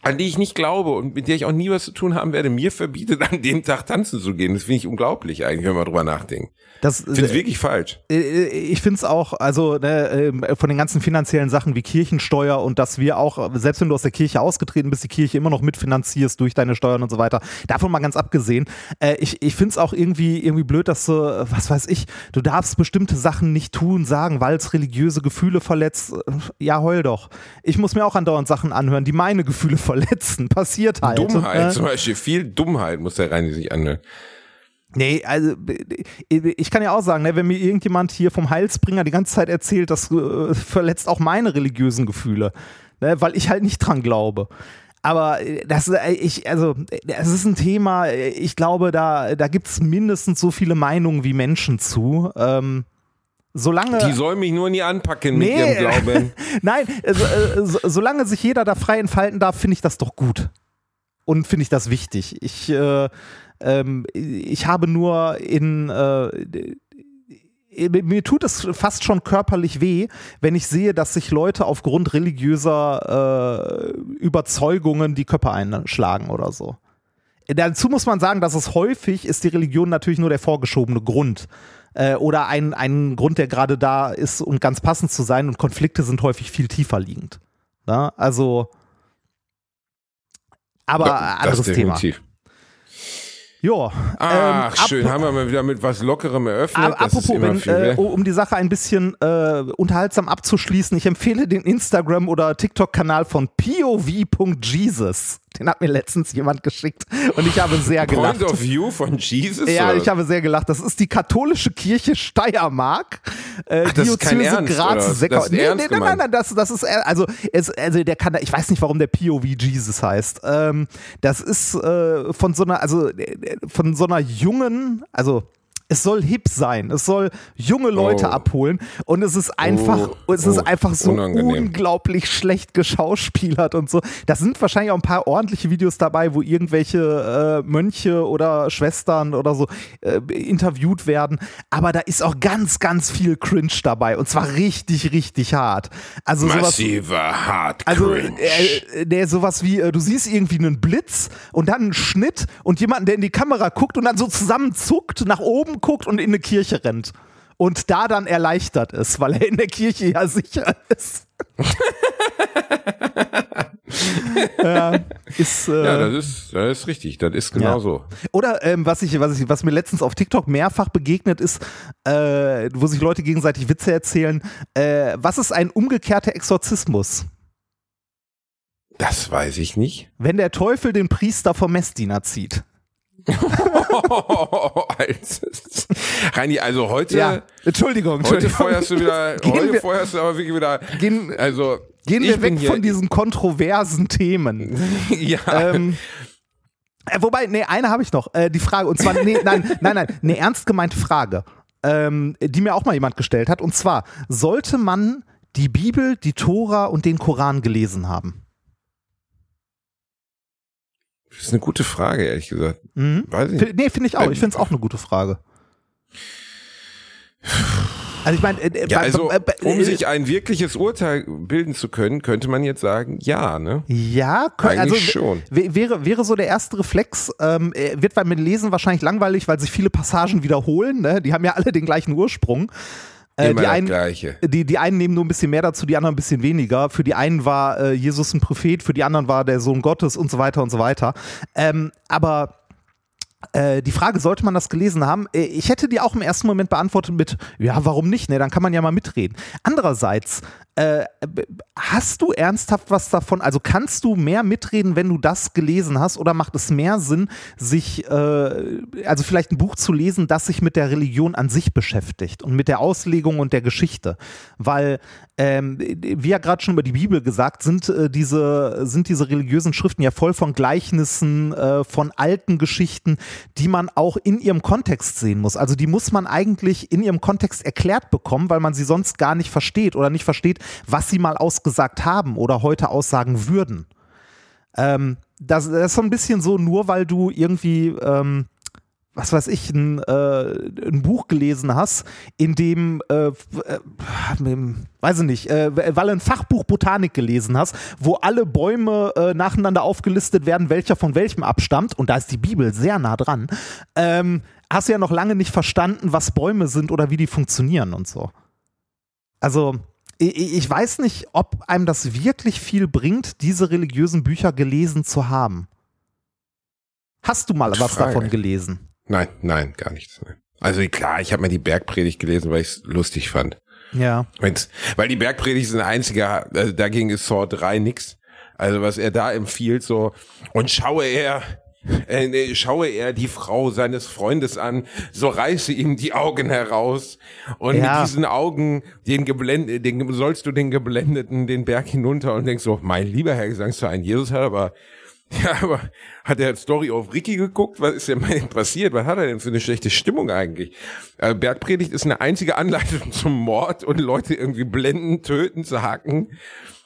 an die ich nicht glaube und mit der ich auch nie was zu tun haben werde, mir verbietet, an dem Tag tanzen zu gehen. Das finde ich unglaublich eigentlich, wenn man drüber nachdenkt. Das, Ich finde es wirklich falsch. Äh, Ich finde es auch, also ne, ähm, von den ganzen finanziellen Sachen wie Kirchensteuer und dass wir auch, selbst wenn du aus der Kirche ausgetreten bist, die Kirche immer noch mitfinanzierst durch deine Steuern und so weiter. Davon mal ganz abgesehen. Äh, Ich, ich finde es auch irgendwie, irgendwie blöd, dass du, äh, was weiß ich, du darfst bestimmte Sachen nicht tun, sagen, weil es religiöse Gefühle verletzt. Äh, Ja, heul doch. Ich muss mir auch andauernd Sachen anhören, die meine Gefühle verletzen. [LAUGHS] Passiert halt. Dummheit, Äh, zum Beispiel, viel Dummheit muss der Reini sich anhören. Nee, also ich kann ja auch sagen, ne, wenn mir irgendjemand hier vom Heilsbringer die ganze Zeit erzählt, das äh, verletzt auch meine religiösen Gefühle, ne, weil ich halt nicht dran glaube. Aber äh, das, äh, ich, also, das ist ein Thema, ich glaube, da, da gibt es mindestens so viele Meinungen wie Menschen zu. Ähm, solange. Die soll mich nur nie anpacken mit Nee. ihrem Glauben. [LAUGHS] Nein, also, äh, so, solange sich jeder da frei entfalten darf, finde ich das doch gut. Und finde ich das wichtig. Ich, äh, ähm, ich habe nur in, äh, äh, mir tut es fast schon körperlich weh, wenn ich sehe, dass sich Leute aufgrund religiöser äh, Überzeugungen die Köpfe einschlagen oder so. Dazu muss man sagen, dass es häufig ist die Religion natürlich nur der vorgeschobene Grund äh, oder ein, ein Grund, der gerade da ist, um ganz passend zu sein und Konflikte sind häufig viel tiefer liegend. Ja, also, aber Ja, anderes Thema. Ja. Ach, ähm, schön. Haben wir mal wieder mit was Lockerem eröffnet. ist apropos, wenn, äh, um die Sache ein bisschen äh, unterhaltsam abzuschließen, ich empfehle den Instagram- oder TikTok-Kanal von pov.jesus. Den hat mir letztens jemand geschickt und ich habe sehr gelacht. Point of View von Jesus? Ja, ich habe sehr gelacht. Das ist die katholische Kirche Steiermark. Äh, Ach, das ist kein Diözese Ernst, Graz? Seckau. Nee, nee, nein, nein, nein, das, das ist, also, es, also der kann, ich weiß nicht, warum der POV Jesus heißt. Ähm, das ist äh, von so einer, also äh, von so einer jungen, also es soll hip sein, es soll junge Leute Oh. abholen und es ist einfach, Oh, es ist oh, einfach so unangenehm. unglaublich schlecht geschauspielert und so. Da sind wahrscheinlich auch ein paar ordentliche Videos dabei, wo irgendwelche äh, Mönche oder Schwestern oder so äh, interviewt werden. Aber da ist auch ganz, ganz viel Cringe dabei und zwar richtig, richtig hart. Also sowas. Massiver Hard Also Cringe. äh, der sowas wie, äh, du siehst irgendwie einen Blitz und dann einen Schnitt und jemanden, der in die Kamera guckt und dann so zusammenzuckt, nach oben guckt und in eine Kirche rennt. Und da dann erleichtert ist, weil er in der Kirche ja sicher ist. [LAUGHS] ja, ist, äh, ja, das ist, das ist richtig. Das ist genau Ja. so. Oder ähm, was, ich, was, ich, was mir letztens auf TikTok mehrfach begegnet ist, äh, wo sich Leute gegenseitig Witze erzählen. Äh, was ist ein umgekehrter Exorzismus? Das weiß ich nicht. Wenn der Teufel den Priester vom Messdiener zieht. [LAUGHS] Altes. Reini, also heute, Ja, Entschuldigung. heute Entschuldigung. feuerst du wieder, [LAUGHS] Gehen heute wir- feuerst du aber wirklich wieder, Gehen- also, Gehen wir weg von diesen kontroversen Themen. [LAUGHS] ja, ähm, äh, wobei, nee, eine habe ich noch. Äh, die Frage, und zwar, nee, nein, [LAUGHS] nein, nein, eine ernst gemeinte Frage, ähm, die mir auch mal jemand gestellt hat. Und zwar, sollte man die Bibel, die Tora und den Koran gelesen haben? Das ist eine gute Frage, ehrlich gesagt. Mhm. Weiß ich nicht. nee, finde ich auch. Ich finde es auch eine gute Frage. Also ich meine, äh, Ja, bei- also, bei- um äh, sich ein wirkliches Urteil bilden zu können, könnte man jetzt sagen, ja, ne? Ja, kö- Eigentlich also schon. wäre, wäre so der erste Reflex, ähm, äh, wird beim Lesen wahrscheinlich langweilig, weil sich viele Passagen wiederholen. Ne? Die haben ja alle den gleichen Ursprung. Äh, die, einen, Gleiche. die, die einen nehmen nur ein bisschen mehr dazu, die anderen ein bisschen weniger. Für die einen war äh, Jesus ein Prophet, für die anderen war der Sohn Gottes und so weiter und so weiter. Ähm, aber äh, die Frage, sollte man das gelesen haben? Äh, Ich hätte die auch im ersten Moment beantwortet mit, ja, warum nicht? Ne, dann kann man ja mal mitreden. Andererseits, äh, hast du ernsthaft was davon? Also kannst du mehr mitreden, wenn du das gelesen hast? Oder macht es mehr Sinn, sich, äh, also vielleicht ein Buch zu lesen, das sich mit der Religion an sich beschäftigt und mit der Auslegung und der Geschichte? Weil, ähm, wie ja gerade schon über die Bibel gesagt, sind, äh, diese, sind diese religiösen Schriften ja voll von Gleichnissen, äh, von alten Geschichten, die man auch in ihrem Kontext sehen muss. Also die muss man eigentlich in ihrem Kontext erklärt bekommen, weil man sie sonst gar nicht versteht oder nicht versteht, was sie mal ausgesagt haben oder heute aussagen würden. Ähm, das, das ist so ein bisschen so, nur weil du irgendwie, ähm, was weiß ich, ein, äh, ein Buch gelesen hast, in dem, äh, äh, weiß ich nicht, äh, weil du ein Fachbuch Botanik gelesen hast, wo alle Bäume äh, nacheinander aufgelistet werden, welcher von welchem abstammt, und da ist die Bibel sehr nah dran, ähm, hast du ja noch lange nicht verstanden, was Bäume sind oder wie die funktionieren und so. Also, ich, weiß nicht, ob einem das wirklich viel bringt, diese religiösen Bücher gelesen zu haben. Hast du mal was Frage. davon gelesen? Nein, nein, gar nichts. Nein. Also klar, ich habe mir die Bergpredigt gelesen, weil ich es lustig fand. Ja. Wenn's, weil die Bergpredigt ist ein einziger, also dagegen ist Saw 3 nix. Also was er da empfiehlt, so, und schaue er, äh, nee, schaue er die Frau seines Freundes an, so reiße ihm die Augen heraus und Ja. mit diesen Augen den geblendet, den sollst du den geblendeten den Berg hinunter und denkst so, mein lieber Herr Gesangsverein, Jesus hat aber [LAUGHS] ja, aber hat er Story auf Ricky geguckt? Was ist denn bei ihm passiert? Was hat er denn für eine schlechte Stimmung eigentlich? Äh, Bergpredigt ist eine einzige Anleitung [LAUGHS] zum Mord und Leute irgendwie blenden, töten, zu hacken.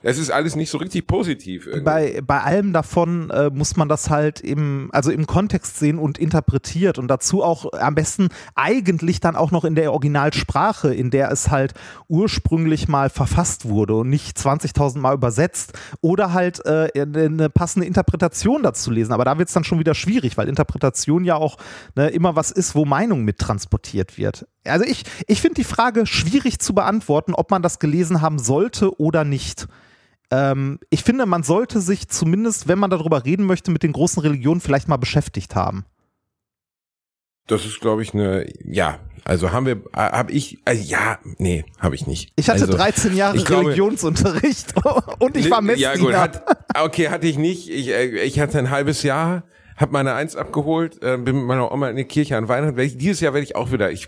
Es ist alles nicht so richtig positiv. Irgendwie. bei, bei allem davon äh, muss man das halt im, also im Kontext sehen und interpretiert und dazu auch am besten eigentlich dann auch noch in der Originalsprache, in der es halt ursprünglich mal verfasst wurde und nicht 20.000 Mal übersetzt oder halt äh, eine passende Interpretation dazu lesen. Aber da wird es dann schon wieder schwierig, weil Interpretation ja auch ne, immer was ist, wo Meinung mit transportiert wird. Also ich, ich finde die Frage schwierig zu beantworten, ob man das gelesen haben sollte oder nicht. Ähm, ich finde, man sollte sich zumindest, wenn man darüber reden möchte, mit den großen Religionen vielleicht mal beschäftigt haben. Das ist, glaube ich, eine, ja, also haben wir, habe ich, also ja, nee, habe ich nicht. Ich hatte also, 13 Jahre glaube- Religionsunterricht [LAUGHS] und ich war Messdiener. Ja gut, hat, okay, hatte ich nicht. Ich, äh, ich hatte ein halbes Jahr, habe meine Eins abgeholt, äh, bin mit meiner Oma in die Kirche an Weihnachten. Ich, dieses Jahr werde ich auch wieder. Ich,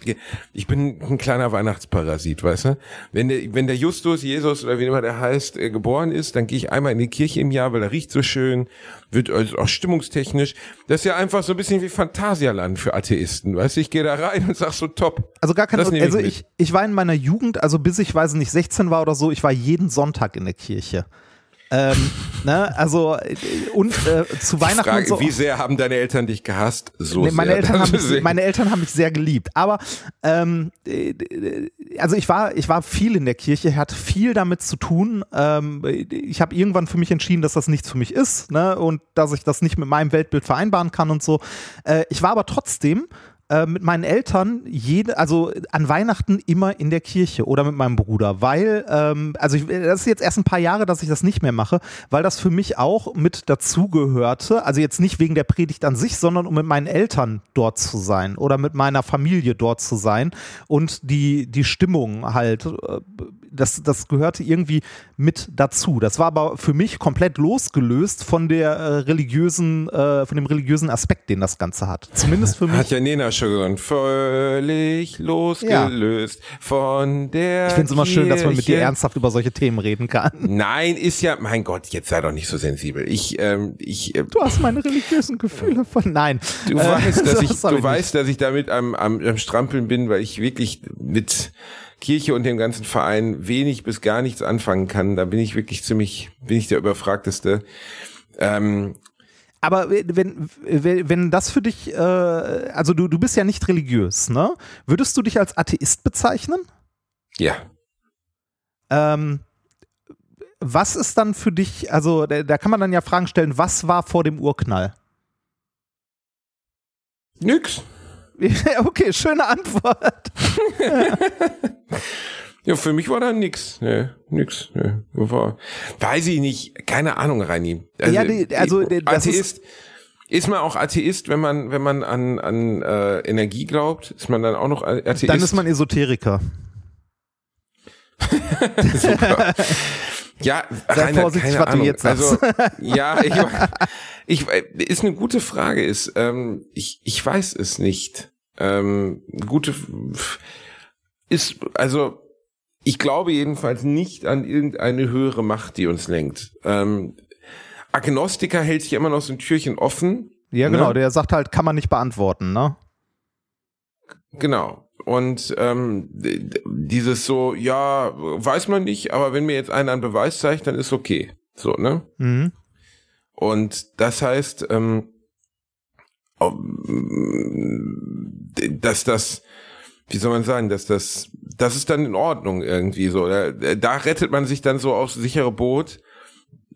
ich bin ein kleiner Weihnachtsparasit, weißt du? Wenn der, wenn der Justus, Jesus oder wie immer der heißt, äh, geboren ist, dann gehe ich einmal in die Kirche im Jahr, weil er riecht so schön, wird also auch stimmungstechnisch. Das ist ja einfach so ein bisschen wie Phantasialand für Atheisten, weißt du? Ich gehe da rein und sag so top. Also gar keine, ich also mit. ich, ich war in meiner Jugend, also bis ich weiß nicht 16 war oder so, ich war jeden Sonntag in der Kirche. Ähm, ne, also und äh, zu Weihnachten Frage, so. wie sehr haben deine Eltern dich gehasst? So Nee, meine, sehr. Eltern haben mich, meine Eltern haben mich sehr geliebt. Aber ähm, äh, also ich war, ich war viel in der Kirche, hatte viel damit zu tun. Ähm, ich habe irgendwann für mich entschieden, dass das nichts für mich ist ne? und dass ich das nicht mit meinem Weltbild vereinbaren kann und so. Äh, ich war aber trotzdem äh, mit meinen Eltern jede, also an Weihnachten immer in der Kirche oder mit meinem Bruder, weil, ähm, also ich, das ist jetzt erst ein paar Jahre, dass ich das nicht mehr mache, weil das für mich auch mit dazugehörte, also jetzt nicht wegen der Predigt an sich, sondern um mit meinen Eltern dort zu sein oder mit meiner Familie dort zu sein und die, die Stimmung halt, äh, das, das gehörte irgendwie mit dazu. Das war aber für mich komplett losgelöst von der äh, religiösen, äh, von dem religiösen Aspekt, den das Ganze hat. Zumindest für mich. Hat ja Nena schon gesagt, völlig losgelöst von der Ich finde es immer schön, dass man mit dir ernsthaft über solche Themen reden kann. Nein, ist ja, mein Gott, jetzt sei doch nicht so sensibel. Ich, ähm, ich, äh, Du hast meine religiösen Gefühle von. Nein. du Äh, weißt, dass [LAUGHS] ich, hab du nicht. weißt, dass ich damit am, am, am Strampeln bin, weil ich wirklich mit Kirche und dem ganzen Verein wenig bis gar nichts anfangen kann. Da bin ich wirklich ziemlich, bin ich der Überfragteste. Ähm, Aber wenn, wenn, das für dich, äh, also du, du bist ja nicht religiös, ne? Würdest du dich als Atheist bezeichnen? ja. Ähm, was ist dann für dich, also da, da kann man dann ja Fragen stellen, was war vor dem Urknall? Nix. [LAUGHS] okay, schöne Antwort. [LAUGHS] Ja, für mich war da nix. Nee, nix. Nee. War, weiß ich nicht. Keine Ahnung, Reini. Ja, die- also, ich- das Atheist. Ist, man auch Atheist, wenn man, wenn man an, an äh, Energie glaubt? Ist man dann auch noch Atheist? Dann ist man Esoteriker. [LAUGHS] Super. Ja, Rainer, vorsichtig, keine was du Ahnung. jetzt sagst. Also, ja, ich, ich, ist eine gute Frage, ist, ähm, ich, ich weiß es nicht. Ähm, gute, ist, also, ich glaube jedenfalls nicht an irgendeine höhere Macht, die uns lenkt. Ähm, Agnostiker hält sich immer noch so ein Türchen offen. Ja, genau, Ne? der sagt halt, kann man nicht beantworten, ne? Genau. Und ähm, dieses so, ja, weiß man nicht, aber wenn mir jetzt einer einen Beweis zeigt, dann ist okay. So, ne? Mhm. Und das heißt, ähm, dass das, wie soll man sagen, dass das, das ist dann in Ordnung irgendwie so. Da, da rettet man sich dann so aufs sichere Boot.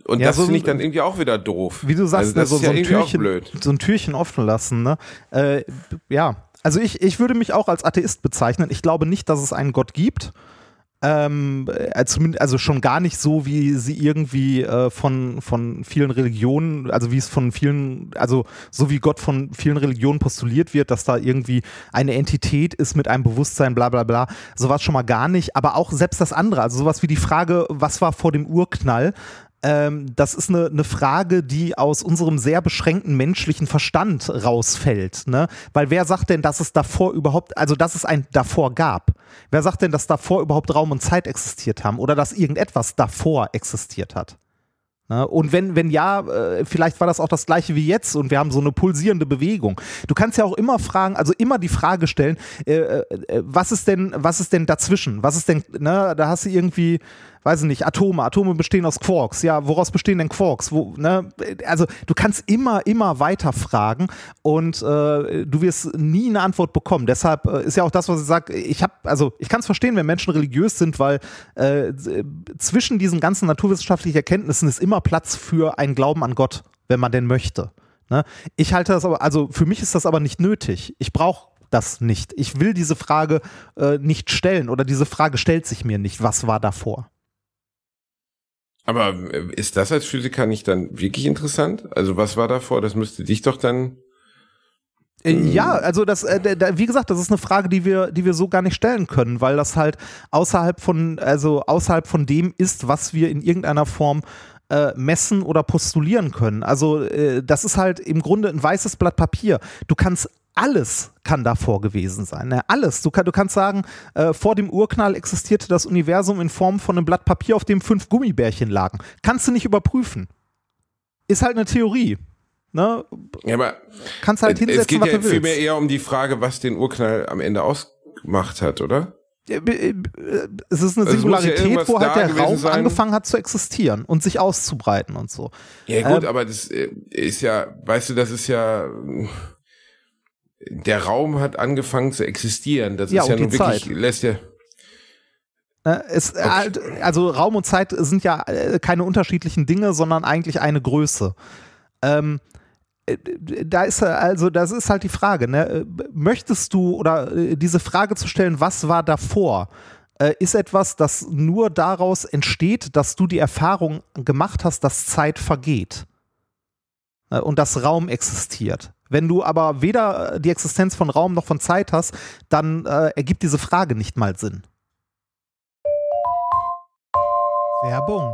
Und Ja, das so- finde ich dann irgendwie auch wieder doof. Wie du sagst, also das ne, so, ist so, ja ein Türchen, blöd. so ein Türchen offen lassen, ne? Äh, ja, also ich, ich würde mich auch als Atheist bezeichnen. Ich glaube nicht, dass es einen Gott gibt. Ähm, äh, also schon gar nicht so, wie sie irgendwie äh, von, von vielen Religionen, also wie es von vielen, also so wie Gott von vielen Religionen postuliert wird, dass da irgendwie eine Entität ist mit einem Bewusstsein, bla bla bla. Sowas schon mal gar nicht, aber auch selbst das andere, also sowas wie die Frage, was war vor dem Urknall, ähm, das ist eine, eine Frage, die aus unserem sehr beschränkten menschlichen Verstand rausfällt. Ne? Weil wer sagt denn, dass es davor überhaupt, also dass es ein davor gab? Wer sagt denn, dass davor überhaupt Raum und Zeit existiert haben oder dass irgendetwas davor existiert hat? Ne? Und wenn, wenn ja, äh, vielleicht war das auch das gleiche wie jetzt und wir haben so eine pulsierende Bewegung. Du kannst ja auch immer fragen, also immer die Frage stellen, äh, äh, was ist denn, was ist denn dazwischen? Was ist denn, ne, da hast du irgendwie, weiß ich nicht, Atome. Atome bestehen aus Quarks. Ja, woraus bestehen denn Quarks? Wo, ne? Also du kannst immer, immer weiter fragen und äh, du wirst nie eine Antwort bekommen. Deshalb äh, ist ja auch das, was ich sage, ich habe, also ich kann es verstehen, wenn Menschen religiös sind, weil äh, zwischen diesen ganzen naturwissenschaftlichen Erkenntnissen ist immer Platz für einen Glauben an Gott, wenn man denn möchte. Ne? Ich halte das aber, also für mich ist das aber nicht nötig. Ich brauche das nicht. Ich will diese Frage äh, nicht stellen oder diese Frage stellt sich mir nicht. Was war davor? Aber äh, ist das als Physiker nicht dann wirklich interessant? Also was war davor? Das müsste dich doch dann äh, ja, also das, äh, wie gesagt, das ist eine Frage, die wir, die wir so gar nicht stellen können, weil das halt außerhalb von, also außerhalb von dem ist, was wir in irgendeiner Form äh, messen oder postulieren können. Also äh, das ist halt im Grunde ein weißes Blatt Papier. Du kannst alles kann davor gewesen sein. Ne? Alles. Du, kann, du kannst sagen, äh, vor dem Urknall existierte das Universum in Form von einem Blatt Papier, auf dem fünf Gummibärchen lagen. Kannst du nicht überprüfen. Ist halt eine Theorie. Ne? Ja, aber kannst halt hinsetzen, es geht ja vielmehr eher um die Frage, was den Urknall am Ende ausgemacht hat, oder? Äh, es ist eine also Singularität, ja wo halt der Raum sein. angefangen hat zu existieren und sich auszubreiten und so. Ja gut, ähm, aber das äh, ist ja, weißt du, das ist ja der Raum hat angefangen zu existieren. Das ja, ist ja nun wirklich, Zeit. lässt ja. Es, okay. Also Raum und Zeit sind ja äh, keine unterschiedlichen Dinge, sondern eigentlich eine Größe. Ähm, äh, da ist also das ist halt die Frage. Ne? Möchtest du oder äh, diese Frage zu stellen, was war davor? ist etwas, das nur daraus entsteht, dass du die Erfahrung gemacht hast, dass Zeit vergeht und dass Raum existiert. Wenn du aber weder äh, die Existenz von Raum noch von Zeit hast, dann äh, ergibt diese Frage nicht mal Sinn. Werbung.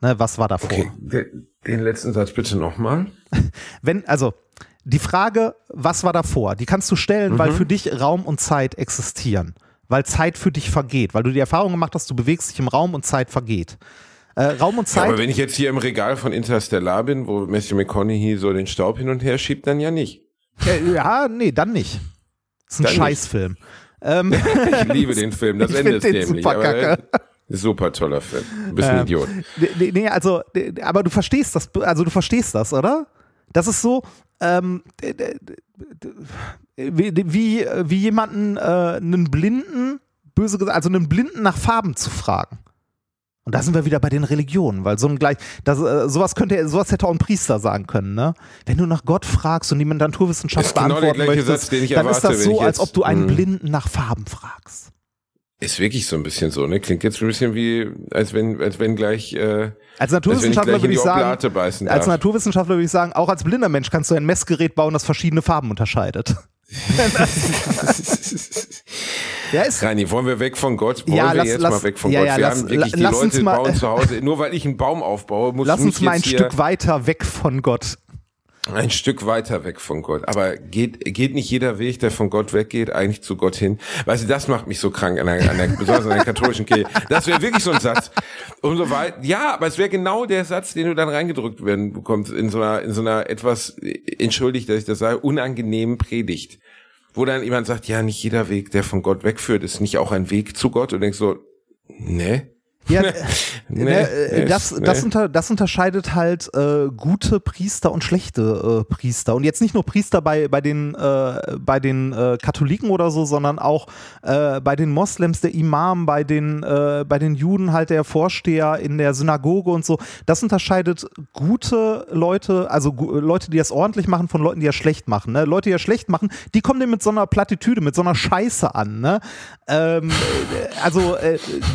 Ne, was war davor? Okay, den letzten Satz bitte nochmal. [LAUGHS] Wenn, also, die Frage, was war davor, die kannst du stellen, mhm. weil für dich Raum und Zeit existieren. Weil Zeit für dich vergeht, weil du die Erfahrung gemacht hast, du bewegst dich im Raum und Zeit vergeht. Äh, Raum und Zeit. Ja, aber wenn ich jetzt hier im Regal von Interstellar bin, wo Matthew McConaughey so den Staub hin und her schiebt, dann ja nicht. Ja, ja nee, dann nicht. Das ist ein dann Scheißfilm. Ähm, [LAUGHS] ich liebe den Film, das [LAUGHS] Ende ist dämlich. Super kacke. Super toller Film. Du bist ein ähm, Idiot. Nee, nee, also, aber du verstehst das, also du verstehst das, oder? Das ist so, ähm, wie, wie, wie jemanden, äh, einen Blinden, böse gesagt, also einen Blinden nach Farben zu fragen. Und da sind wir wieder bei den Religionen, weil so ein gleich, das, äh, sowas könnte, sowas hätte auch ein Priester sagen können, ne? Wenn du nach Gott fragst und die Naturwissenschaft genau beantworten genau möchtest, Satz, dann erwarte, ist das so, als ob du einen mh. Blinden nach Farben fragst. Ist wirklich so ein bisschen so, ne? Klingt jetzt ein bisschen wie, als wenn, als wenn gleich, äh, als Naturwissenschaftler als würde ich sagen, als Naturwissenschaftler würde ich sagen, auch als blinder Mensch kannst du ein Messgerät bauen, das verschiedene Farben unterscheidet. [LAUGHS] ja, ist, Reini, wollen wir weg von Gott? Wollen ja, wir lass, jetzt lass, mal weg von ja, Gott? Ja, wir lass, haben wirklich die Leute mal, bauen zu Hause. Nur weil ich einen Baum aufbaue, muss Lass uns mal ein Stück weiter weg von Gott. Ein Stück weiter weg von Gott. Aber geht, geht nicht jeder Weg, der von Gott weggeht, eigentlich zu Gott hin? Weißt du, das macht mich so krank an der, an der besonders an der katholischen Kirche. Das wäre wirklich so ein Satz. Und so weit, ja, aber es wäre genau der Satz, den du dann reingedrückt werden bekommst in so einer, in so einer etwas, entschuldigt, dass ich das sage, unangenehmen Predigt. Wo dann jemand sagt, ja, nicht jeder Weg, der von Gott wegführt, ist nicht auch ein Weg zu Gott. Und denkst so, ne? Ja, [LAUGHS] nee, ne, äh, das, nee. das, unter, das unterscheidet halt äh, gute Priester und schlechte äh, Priester. Und jetzt nicht nur Priester bei, bei den, äh, bei den äh, Katholiken oder so, sondern auch äh, bei den Moslems, der Imam, bei den, bei den Juden halt der Vorsteher in der Synagoge und so. Das unterscheidet gute Leute, also Leute, die das ordentlich machen, von Leuten, die das schlecht machen. Ne? Leute, die das schlecht machen, die kommen dem mit so einer Plattitüde, mit so einer Scheiße an. Ne? Ähm, also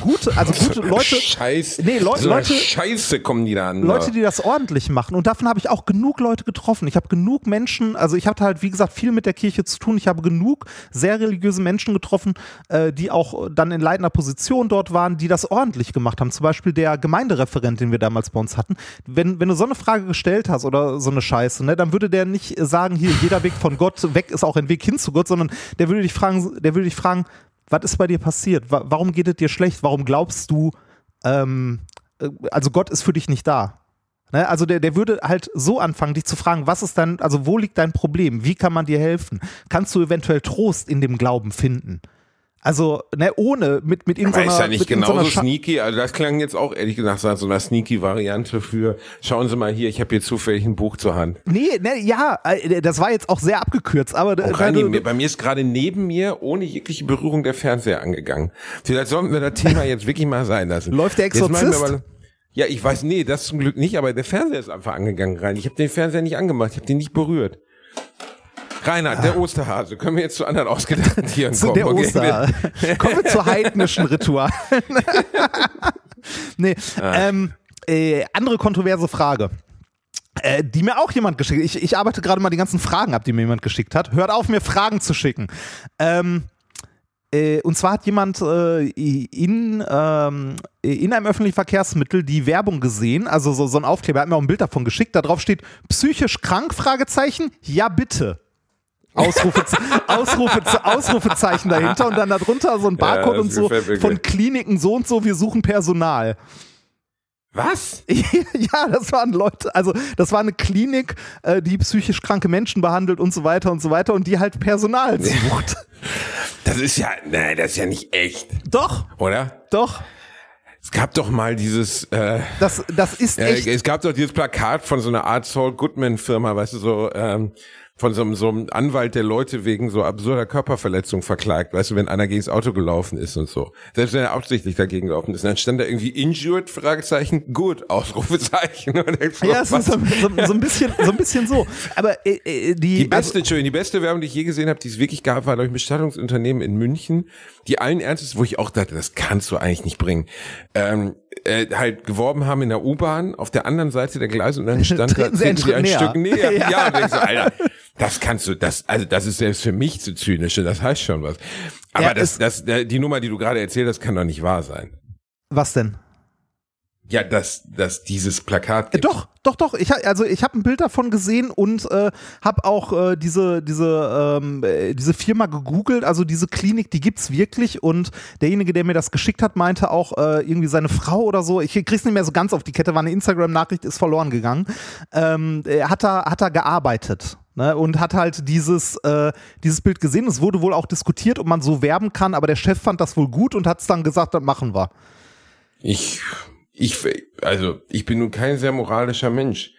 gute, also gute [LAUGHS] Leute Leute, Scheiß, nee, Le so Leute, Scheiße kommen die da an. Leute, die das ordentlich machen. Und davon habe ich auch genug Leute getroffen. Ich habe genug Menschen, also ich hatte halt, wie gesagt, viel mit der Kirche zu tun. Ich habe genug sehr religiöse Menschen getroffen, äh, die auch dann in leitender Position dort waren, die das ordentlich gemacht haben. Zum Beispiel der Gemeindereferent, den wir damals bei uns hatten. Wenn, wenn du so eine Frage gestellt hast oder so eine Scheiße, ne, dann würde der nicht sagen, hier, jeder Weg von Gott weg ist auch ein Weg hin zu Gott, sondern der würde dich fragen, der würde dich fragen, was ist bei dir passiert? Warum geht es dir schlecht? Warum glaubst du, ähm, äh, also Gott ist für dich nicht da. Ne? Also der, der würde halt so anfangen, dich zu fragen, was ist dein, also wo liegt dein Problem? Wie kann man dir helfen? Kannst du eventuell Trost in dem Glauben finden? Also, ne, ohne, mit, mit irgendeiner. Ist ja nicht genauso so sneaky. Also, das klang jetzt auch ehrlich gesagt so eine sneaky Variante für, schauen Sie mal hier, ich habe hier zufällig ein Buch zur Hand. Nee, ne, ja, äh, das war jetzt auch sehr abgekürzt, aber. Oh, Rani, du, bei mir ist gerade neben mir, ohne jegliche Berührung, der Fernseher angegangen. Vielleicht sollten wir das Thema [LAUGHS] jetzt wirklich mal sein lassen. Läuft der Exorzist? Mal, ja, ich weiß, nee, das zum Glück nicht, aber der Fernseher ist einfach angegangen rein. Ich habe den Fernseher nicht angemacht, ich habe den nicht berührt. Reinhard, der Osterhase. Können wir jetzt zu anderen ausgedachten [LAUGHS] Tieren zu kommen? Der Osterhase. kommen wir zu heidnischen Ritualen. [LAUGHS] nee, ah. ähm, äh, andere kontroverse Frage. Äh, die mir auch jemand geschickt hat. Ich, ich arbeite gerade mal die ganzen Fragen ab, die mir jemand geschickt hat. Hört auf, mir Fragen zu schicken. Ähm, äh, und zwar hat jemand äh, in, ähm, in einem öffentlichen Verkehrsmittel die Werbung gesehen, also so, so ein Aufkleber, er hat mir auch ein Bild davon geschickt, da drauf steht, psychisch krank, Fragezeichen, ja bitte. Ausrufe, Ausrufe, Ausrufezeichen dahinter und dann darunter so ein Barcode ja, und so von Kliniken so und so, wir suchen Personal. Was? [LAUGHS] ja, das waren Leute, also das war eine Klinik, äh, die psychisch kranke Menschen behandelt und so weiter und so weiter und die halt Personal sucht. Das ist ja, nein, das ist ja nicht echt. Doch. Oder? Doch. Es gab doch mal dieses. Äh, das, das ist echt. Äh, es gab doch dieses Plakat von so einer Art Saul Goodman Firma, weißt du so. Ähm, von so einem, so einem Anwalt, der Leute wegen so absurder Körperverletzung verklagt, weißt du, wenn einer gegen das Auto gelaufen ist und so. Selbst wenn er absichtlich dagegen gelaufen ist. Dann stand da irgendwie injured, Fragezeichen, gut, Ausrufezeichen. [LAUGHS] ja, es ist so, so, so, ein bisschen, so ein bisschen so. Aber äh, äh die, die beste, also, die beste Werbung, die ich je gesehen habe, die es wirklich gab, war, glaube ich, ein Bestattungsunternehmen in München, die allen Ernstes, wo ich auch dachte, das kannst du eigentlich nicht bringen. Ähm, äh, halt geworben haben in der U-Bahn auf der anderen Seite der Gleise und dann [LAUGHS] stand da, Sie ein, ein Stück näher. Ja, ja und so, Alter, das kannst du, das, also das ist selbst für mich zu zynisch, das heißt schon was. Aber ja, das, das, die Nummer, die du gerade erzählt hast, kann doch nicht wahr sein. Was denn? Ja, dass, dass dieses Plakat gibt. Doch, doch, doch. Ich, also ich habe ein Bild davon gesehen und äh, habe auch äh, diese, diese, ähm, äh, diese Firma gegoogelt. Also diese Klinik, die gibt's wirklich. Und derjenige, der mir das geschickt hat, meinte auch äh, irgendwie seine Frau oder so. Ich krieg's nicht mehr so ganz auf die Kette, war eine Instagram-Nachricht, ist verloren gegangen. Ähm, hat da, hat da gearbeitet. Ne, und hat halt dieses, äh, dieses Bild gesehen. Es wurde wohl auch diskutiert, ob man so werben kann, aber der Chef fand das wohl gut und hat es dann gesagt, das machen wir. Ich ich, also, ich bin nun kein sehr moralischer Mensch,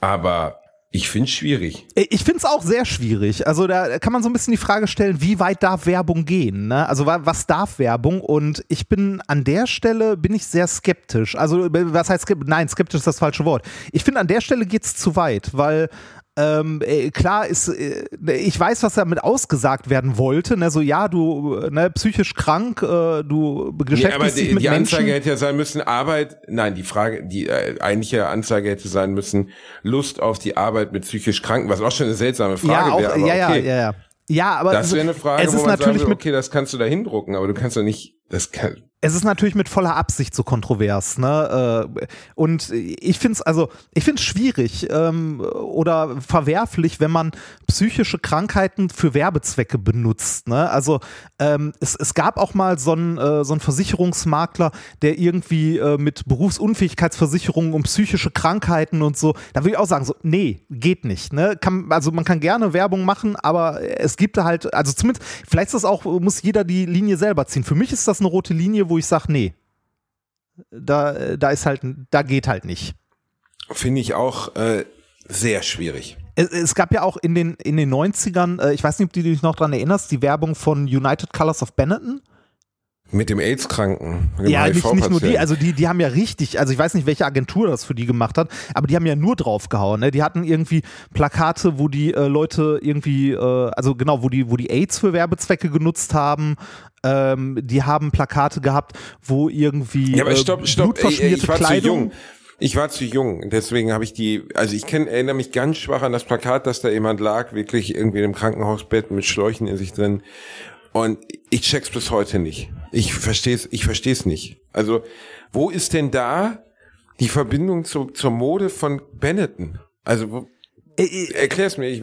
aber ich finde es schwierig. Äh, ich finde es auch sehr schwierig. Also da kann man so ein bisschen die Frage stellen, wie weit darf Werbung gehen? Ne? Also was darf Werbung? Und ich bin an der Stelle bin ich sehr skeptisch. Also was heißt skeptisch? Nein, skeptisch ist das falsche Wort. Ich finde an der Stelle geht es zu weit, weil ähm, äh, klar ist, äh, ich weiß, was damit ausgesagt werden wollte. Ne? So, ja, du ne, psychisch krank, äh, du beschäftigst nee, aber dich die, mit die Menschen. Anzeige hätte ja sein müssen, Arbeit, nein, die Frage, die äh, eigentliche Anzeige hätte sein müssen, Lust auf die Arbeit mit psychisch Kranken, was auch schon eine seltsame Frage ja, wäre. Ja, okay. ja, ja, ja. Ja, aber das wäre eine Frage, es ist wo man natürlich sagen will, okay, das kannst du da hindrucken, aber du kannst doch nicht, das kann, Es ist natürlich mit voller Absicht so kontrovers, ne? Äh, und ich finde es also, ich finde schwierig ähm, oder verwerflich, wenn man psychische Krankheiten für Werbezwecke benutzt. Ne? Also ähm, es, es gab auch mal so einen äh, so Versicherungsmakler, der irgendwie äh, mit Berufsunfähigkeitsversicherungen um psychische Krankheiten und so, da würde ich auch sagen, so, nee, geht nicht. Ne? Kann, also man kann gerne Werbung machen, aber es gibt halt, also zumindest, vielleicht ist das auch, muss jeder die Linie selber ziehen. Für mich ist das eine rote Linie, wo ich sage, nee, da, da ist halt, da geht halt nicht. Finde ich auch äh, sehr schwierig. Es, es, gab ja auch in den, in den 90ern, äh, ich weiß nicht, ob du dich noch daran erinnerst, die Werbung von United Colors of Benetton. Mit dem AIDS-Kranken. Ja, nicht, nicht nur die, also die, die haben ja richtig, also ich weiß nicht, welche Agentur das für die gemacht hat, aber die haben ja nur draufgehauen. Ne? Die hatten irgendwie Plakate, wo die äh, Leute irgendwie, äh, also genau, wo die, wo die AIDS für Werbezwecke genutzt haben. Ähm, die haben Plakate gehabt, wo irgendwie ja, aber stopp, äh, stopp, blutverschmierte ey, ey, ich war Kleidung. Zu jung. Ich war zu jung, deswegen habe ich die, also ich kenn, erinnere mich ganz schwach an das Plakat, dass da jemand lag, wirklich irgendwie in einem Krankenhausbett mit Schläuchen in sich drin. Und ich check's bis heute nicht. Ich versteh's, ich versteh's nicht. Also, wo ist denn da die Verbindung zu, zur Mode von Benetton? Also, erklär's mir, ich,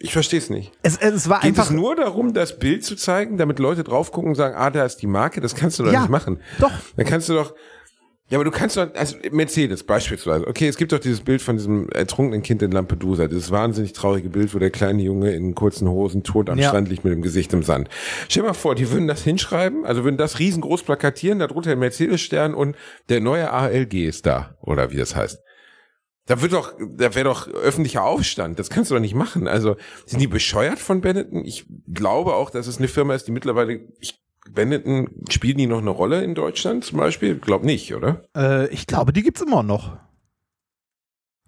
ich versteh's nicht. Es, es war Geht einfach es nur darum, das Bild zu zeigen, damit Leute drauf gucken und sagen, ah, da ist die Marke? Das kannst du doch Ja, nicht machen. doch. Dann kannst du doch, ja, aber du kannst doch, also Mercedes beispielsweise. Okay, es gibt doch dieses Bild von diesem ertrunkenen Kind in Lampedusa, dieses wahnsinnig traurige Bild, wo der kleine Junge in kurzen Hosen tot am Ja. Strand liegt mit dem Gesicht im Sand. Stell dir mal vor, die würden das hinschreiben, also würden das riesengroß plakatieren, darunter ein Mercedes-Stern und der neue ALG ist da, oder wie das heißt. Da wird doch, da wäre doch öffentlicher Aufstand. Das kannst du doch nicht machen. Also sind die bescheuert von Benetton? Ich glaube auch, dass es eine Firma ist, die mittlerweile, ich, Benetton, spielen die noch eine Rolle in Deutschland zum Beispiel? Glaub nicht, oder? Äh, ich glaube, die gibt's immer noch.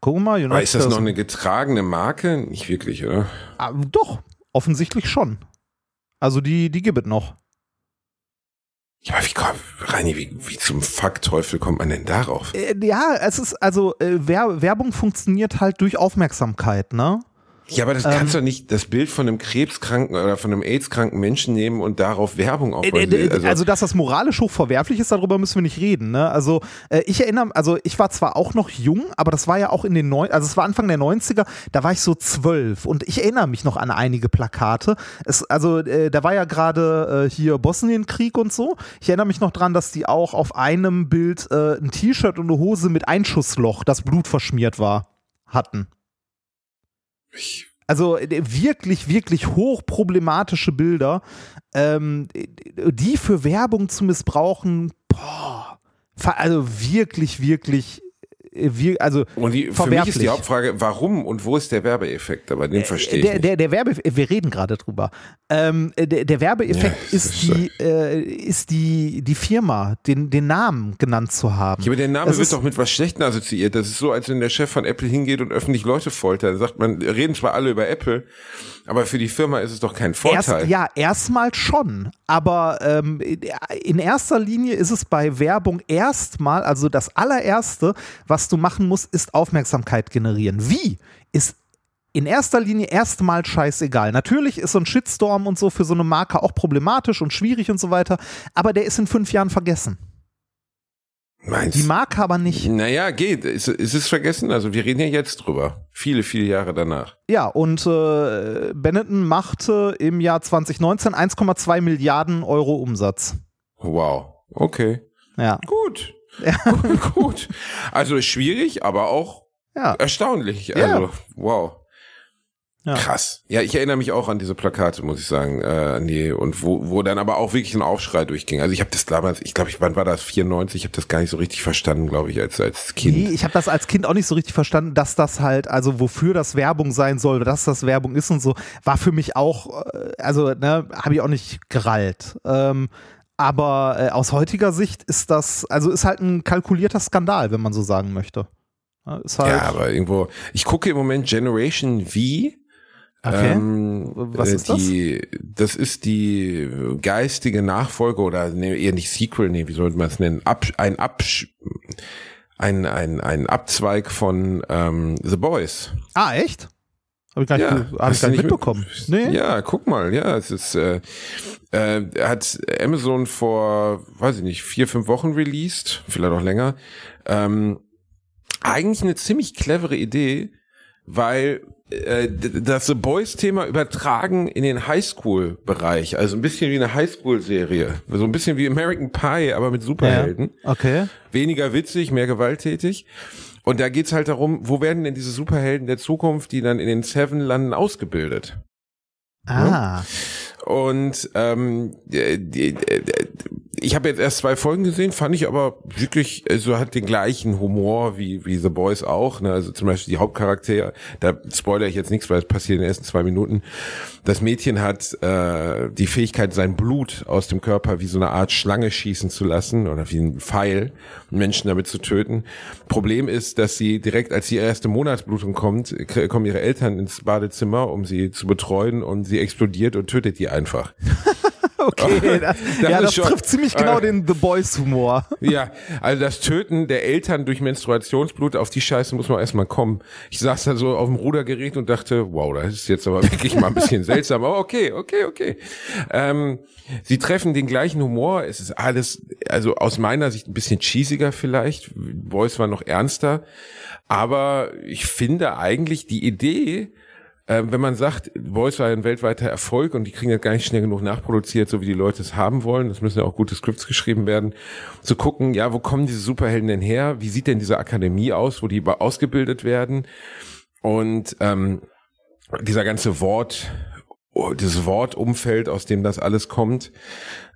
Guck mal, United Aber ist das noch eine getragene Marke? Nicht wirklich, oder? Ah, doch, offensichtlich schon. Also die, die gibt es noch. Ja, aber wie, komm- Reini, wie, wie zum Fuck-Teufel kommt man denn darauf? Äh, ja, es ist, also äh, Wer Werbung funktioniert halt durch Aufmerksamkeit, ne? Ja, aber das Ähm. kannst du doch nicht das Bild von einem krebskranken oder von einem AIDS-kranken Menschen nehmen und darauf Werbung aufbauen. äh, äh, Also, dass das moralisch hochverwerflich ist, darüber müssen wir nicht reden. Ne? Also, äh, ich erinnere, also ich war zwar auch noch jung, aber das war ja auch in den neun, also es war Anfang der 90er, da war ich so zwölf und ich erinnere mich noch an einige Plakate. Es, also, äh, da war ja gerade äh, hier Bosnienkrieg und so. Ich erinnere mich noch dran, dass die auch auf einem Bild äh, ein T-Shirt und eine Hose mit Einschussloch, das Blut verschmiert war, hatten. Ich, Also äh, wirklich, wirklich hochproblematische Bilder, ähm, die für Werbung zu missbrauchen, boah, also wirklich, wirklich, wir- also und die, für mich ist die Hauptfrage, warum und wo ist der Werbeeffekt? Aber den verstehe ich der, nicht. der, der Werbe, wir reden gerade drüber. Ähm, der, der Werbeeffekt Ja, ist die, äh, ist die, die Firma, den, den Namen genannt zu haben. Ja, aber der Name Das wird doch mit was Schlechtem assoziiert. Das ist so, als wenn der Chef von Apple hingeht und öffentlich Leute foltert. Da sagt man, reden zwar alle über Apple, aber für die Firma ist es doch kein Vorteil. Erst, ja, erstmal schon. Aber ähm, in erster Linie ist es bei Werbung erstmal, also das allererste, was du machen musst, ist Aufmerksamkeit generieren. Wie? Ist in erster Linie erstmal scheißegal. Natürlich ist so ein Shitstorm und so für so eine Marke auch problematisch und schwierig und so weiter, aber der ist in fünf Jahren vergessen. Meinst Die Marke aber nicht. Naja, geht. Ist, ist es vergessen? Also wir reden ja jetzt drüber. Viele, viele Jahre danach. Ja, und äh, Benetton machte im Jahr 2019 1,2 Milliarden Euro Umsatz. Wow. Okay. Ja. Gut. [LAUGHS] Gut. Also ist schwierig, aber auch Ja. erstaunlich. Ja. Also, wow. Ja. Krass. Ja, ich erinnere mich auch an diese Plakate, muss ich sagen. Äh, nee, und wo, wo dann aber auch wirklich ein Aufschrei durchging. Also ich habe das damals, ich glaube, ich, wann war das? 94? Ich habe das gar nicht so richtig verstanden, glaube ich, als, als Kind. Nee, ich habe das als Kind auch nicht so richtig verstanden, dass das halt, also wofür das Werbung sein soll, dass das Werbung ist und so, war für mich auch, äh, also, ne, habe ich auch nicht gerallt. Ähm, aber äh, aus heutiger Sicht ist das, also ist halt ein kalkulierter Skandal, wenn man so sagen möchte. Halt, Ja, aber irgendwo, ich gucke im Moment Generation V. okay. Ähm, Was äh, ist das? die, das? ist die geistige Nachfolge oder nee, eher nicht Sequel, nee, wie sollte man es nennen? Ab, ein Absch ein, ein, ein Abzweig von ähm, The Boys. ah, echt? Habe ich gar nicht, Ja, hab ich gar nicht mitbekommen. Nee. Ja, guck mal, ja, es ist, äh, äh, hat Amazon vor, weiß ich nicht, vier, fünf Wochen released, vielleicht auch länger. Ähm, eigentlich eine ziemlich clevere Idee, weil das The Boys-Thema übertragen in den Highschool-Bereich, also ein bisschen wie eine Highschool-Serie, so ein bisschen wie American Pie, aber mit Superhelden Ja. Okay. weniger witzig, mehr gewalttätig. Und da geht's halt darum, wo werden denn diese Superhelden der Zukunft, die dann in den Seven landen, ausgebildet? Ah. Und ähm, die, die, ich habe jetzt erst zwei Folgen gesehen, fand ich aber wirklich, also hat den gleichen Humor wie, wie The Boys auch. Ne? Also zum Beispiel die Hauptcharaktere, da spoilere ich jetzt nichts, weil es passiert in den ersten zwei Minuten. Das Mädchen hat äh, die Fähigkeit, sein Blut aus dem Körper wie so eine Art Schlange schießen zu lassen oder wie ein Pfeil, Menschen damit zu töten. Problem ist, dass sie direkt, als die erste Monatsblutung kommt, kommen ihre Eltern ins Badezimmer, um sie zu betreuen und sie explodiert und tötet die einfach. [LAUGHS] Okay, [LAUGHS] das, Das ja, das schon- trifft ziemlich genau äh, den The Boys Humor. [LAUGHS] Ja, also das Töten der Eltern durch Menstruationsblut, auf die Scheiße muss man erstmal kommen. Ich saß da so auf dem Rudergerät und dachte, wow, das ist jetzt aber wirklich mal ein bisschen seltsam. Aber okay, okay, okay. Ähm, sie treffen den gleichen Humor. Es ist alles, also aus meiner Sicht ein bisschen cheesiger vielleicht. Boys war noch ernster. Aber ich finde eigentlich die Idee, äh, wenn man sagt, Boys war ein weltweiter Erfolg und die kriegen das gar nicht schnell genug nachproduziert, so wie die Leute es haben wollen, das müssen ja auch gute Skripts geschrieben werden, zu gucken, ja, wo kommen diese Superhelden denn her? Wie sieht denn diese Akademie aus, wo die ausgebildet werden? Und ähm, dieser ganze Wort, oh, dieses Wortumfeld, aus dem das alles kommt,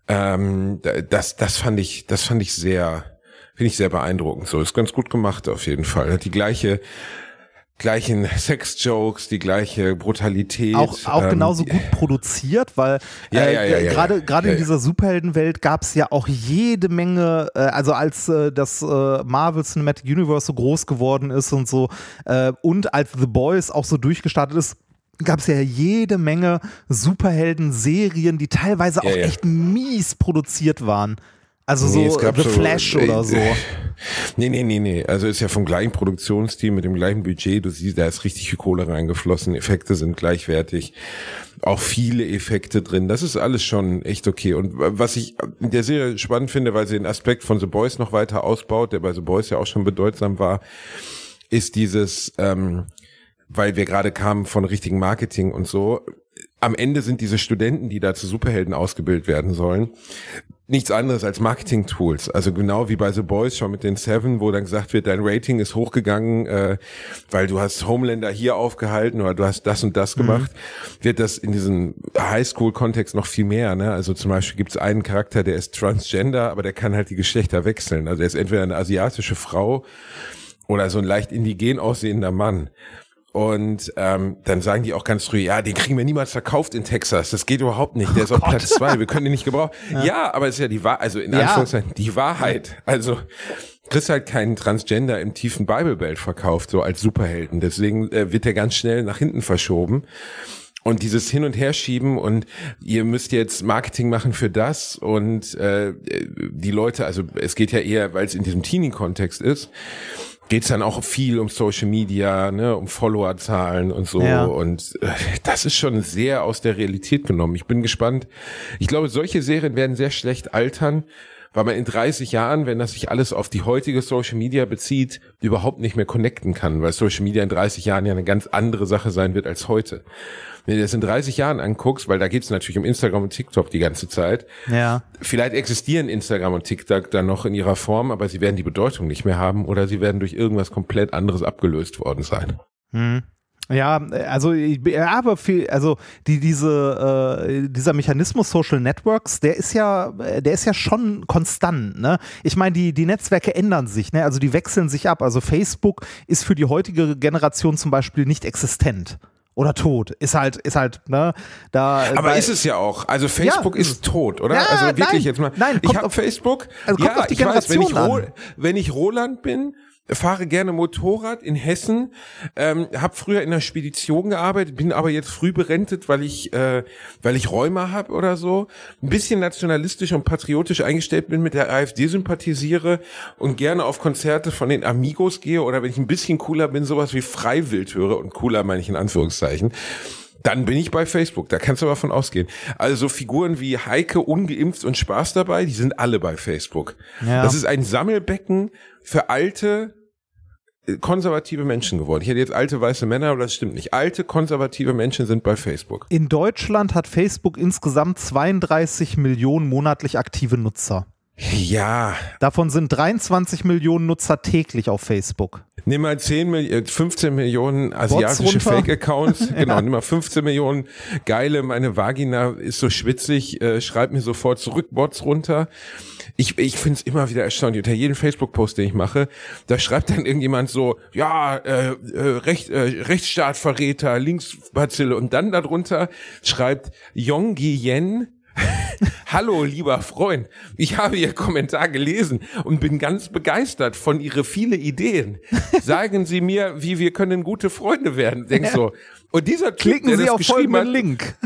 ähm, da- das, das fand ich, das fand ich sehr, finde ich sehr beeindruckend. So ist ganz gut gemacht auf jeden Fall. Hat die gleiche gleichen [LAUGHS] Sex-Jokes, die gleiche Brutalität. Auch, auch ähm, genauso gut [LAUGHS] produziert, weil Ja, äh, ja, ja, ja, gerade ja. gerade Ja, in dieser Superheldenwelt gab es ja auch jede Menge, äh, also als äh, das äh, Marvel Cinematic Universe so groß geworden ist und so äh, und als The Boys auch so durchgestartet ist, gab es ja jede Menge Superhelden-Serien, die teilweise auch echt mies produziert waren. Also Nee, so gab The so- Flash äh, oder so. [LAUGHS] Nee, nee, nee, nee. Also ist ja vom gleichen Produktionsteam mit dem gleichen Budget. Du siehst, da ist richtig viel Kohle reingeflossen. Effekte sind gleichwertig. Auch viele Effekte drin. Das ist alles schon echt okay. Und was ich in der Serie spannend finde, weil sie den Aspekt von The Boys noch weiter ausbaut, der bei The Boys ja auch schon bedeutsam war, ist dieses, ähm, weil wir gerade kamen von richtigen Marketing und so. Am Ende sind diese Studenten, die da zu Superhelden ausgebildet werden sollen, nichts anderes als Marketing-Tools. Also genau wie bei The Boys schon mit den Seven, wo dann gesagt wird, dein Rating ist hochgegangen, äh, weil du hast Homelander hier aufgehalten oder du hast das und das gemacht, wird das in diesem Highschool-Kontext noch viel mehr. Ne? Also zum Beispiel gibt es einen Charakter, der ist Transgender, aber der kann halt die Geschlechter wechseln. Also er ist entweder eine asiatische Frau oder so ein leicht indigen aussehender Mann. Und ähm, dann sagen die auch ganz früh, ja, den kriegen wir niemals verkauft in Texas. Das geht überhaupt nicht. Der ist auf Platz zwei. Wir können den nicht gebrauchen. [LAUGHS] Ja. aber es ist ja die Wahrheit, also in Ja. Anführungszeichen die Wahrheit. Also kriegst halt keinen Transgender im tiefen Bible-Belt verkauft, so als Superhelden. Deswegen äh, wird der ganz schnell nach hinten verschoben. Und dieses Hin- und Herschieben und ihr müsst jetzt Marketing machen für das und äh, die Leute, also es geht ja eher, weil es in diesem Teenie-Kontext ist, geht's dann auch viel um Social Media, ne, um Followerzahlen und so. Ja. Und äh, das ist schon sehr aus der Realität genommen. Ich bin gespannt. Ich glaube, solche Serien werden sehr schlecht altern, weil man in 30 Jahren, wenn das sich alles auf die heutige Social Media bezieht, überhaupt nicht mehr connecten kann, weil Social Media in 30 Jahren ja eine ganz andere Sache sein wird als heute. Wenn du das in 30 Jahren anguckst, weil da geht's natürlich um Instagram und TikTok die ganze Zeit, Ja. Vielleicht existieren Instagram und TikTok dann noch in ihrer Form, aber sie werden die Bedeutung nicht mehr haben oder sie werden durch irgendwas komplett anderes abgelöst worden sein. Hm. Ja, also ich, ja, aber viel, also die diese äh, dieser Mechanismus Social Networks, der ist ja, der ist ja schon konstant. Ne? Ich meine, die die Netzwerke ändern sich, ne? Also die wechseln sich ab. Also Facebook ist für die heutige Generation zum Beispiel nicht existent oder tot. Ist halt, ist halt, ne? Da. Aber ist es ja auch. Also Facebook Ja, ist ist tot, oder? Ja, also wirklich nein, jetzt mal. nein, ich habe Facebook. also kommt ja, auf die ich weiß, wenn ich, Generation Ro an. wenn ich Roland bin, fahre gerne Motorrad in Hessen, ähm, habe früher in der Spedition gearbeitet, bin aber jetzt früh berentet, weil ich, äh, weil ich Rheuma habe oder so. Ein bisschen nationalistisch und patriotisch eingestellt bin, mit der AfD sympathisiere und gerne auf Konzerte von den Amigos gehe oder wenn ich ein bisschen cooler bin, sowas wie Freiwild höre und cooler meine ich in Anführungszeichen. Dann bin ich bei Facebook, da kannst du aber von ausgehen. Also Figuren wie Heike, ungeimpft und Spaß dabei, die sind alle bei Facebook. Ja. Das ist ein Sammelbecken für alte, konservative Menschen geworden. Ich hätte jetzt alte weiße Männer, aber das stimmt nicht. Alte, konservative Menschen sind bei Facebook. In Deutschland hat Facebook insgesamt 32 Millionen monatlich aktive Nutzer. Ja, Davon sind 23 Millionen Nutzer täglich auf Facebook. nimm mal 10 Mil äh, 15 Millionen asiatische. Fake-Accounts. [LAUGHS] Genau, nimm mal 15 Millionen geile, meine Vagina ist so schwitzig, äh, schreib mir sofort zurück, Bots runter. Ich, ich finde es immer wieder erstaunlich. Unter jedem Facebook-Post, den ich mache, da schreibt dann irgendjemand so, ja, äh, äh, Recht, äh, Rechtsstaatverräter, Linksbazille und dann darunter schreibt Yonggi Yen, [LAUGHS] Hallo, lieber Freund. Ich habe Ihr Kommentar gelesen und bin ganz begeistert von Ihre viele Ideen. Sagen Sie mir, wie wir können gute Freunde werden. Denkst so. Und dieser Typ, Klicken der Sie das auf folgenden hat, Link.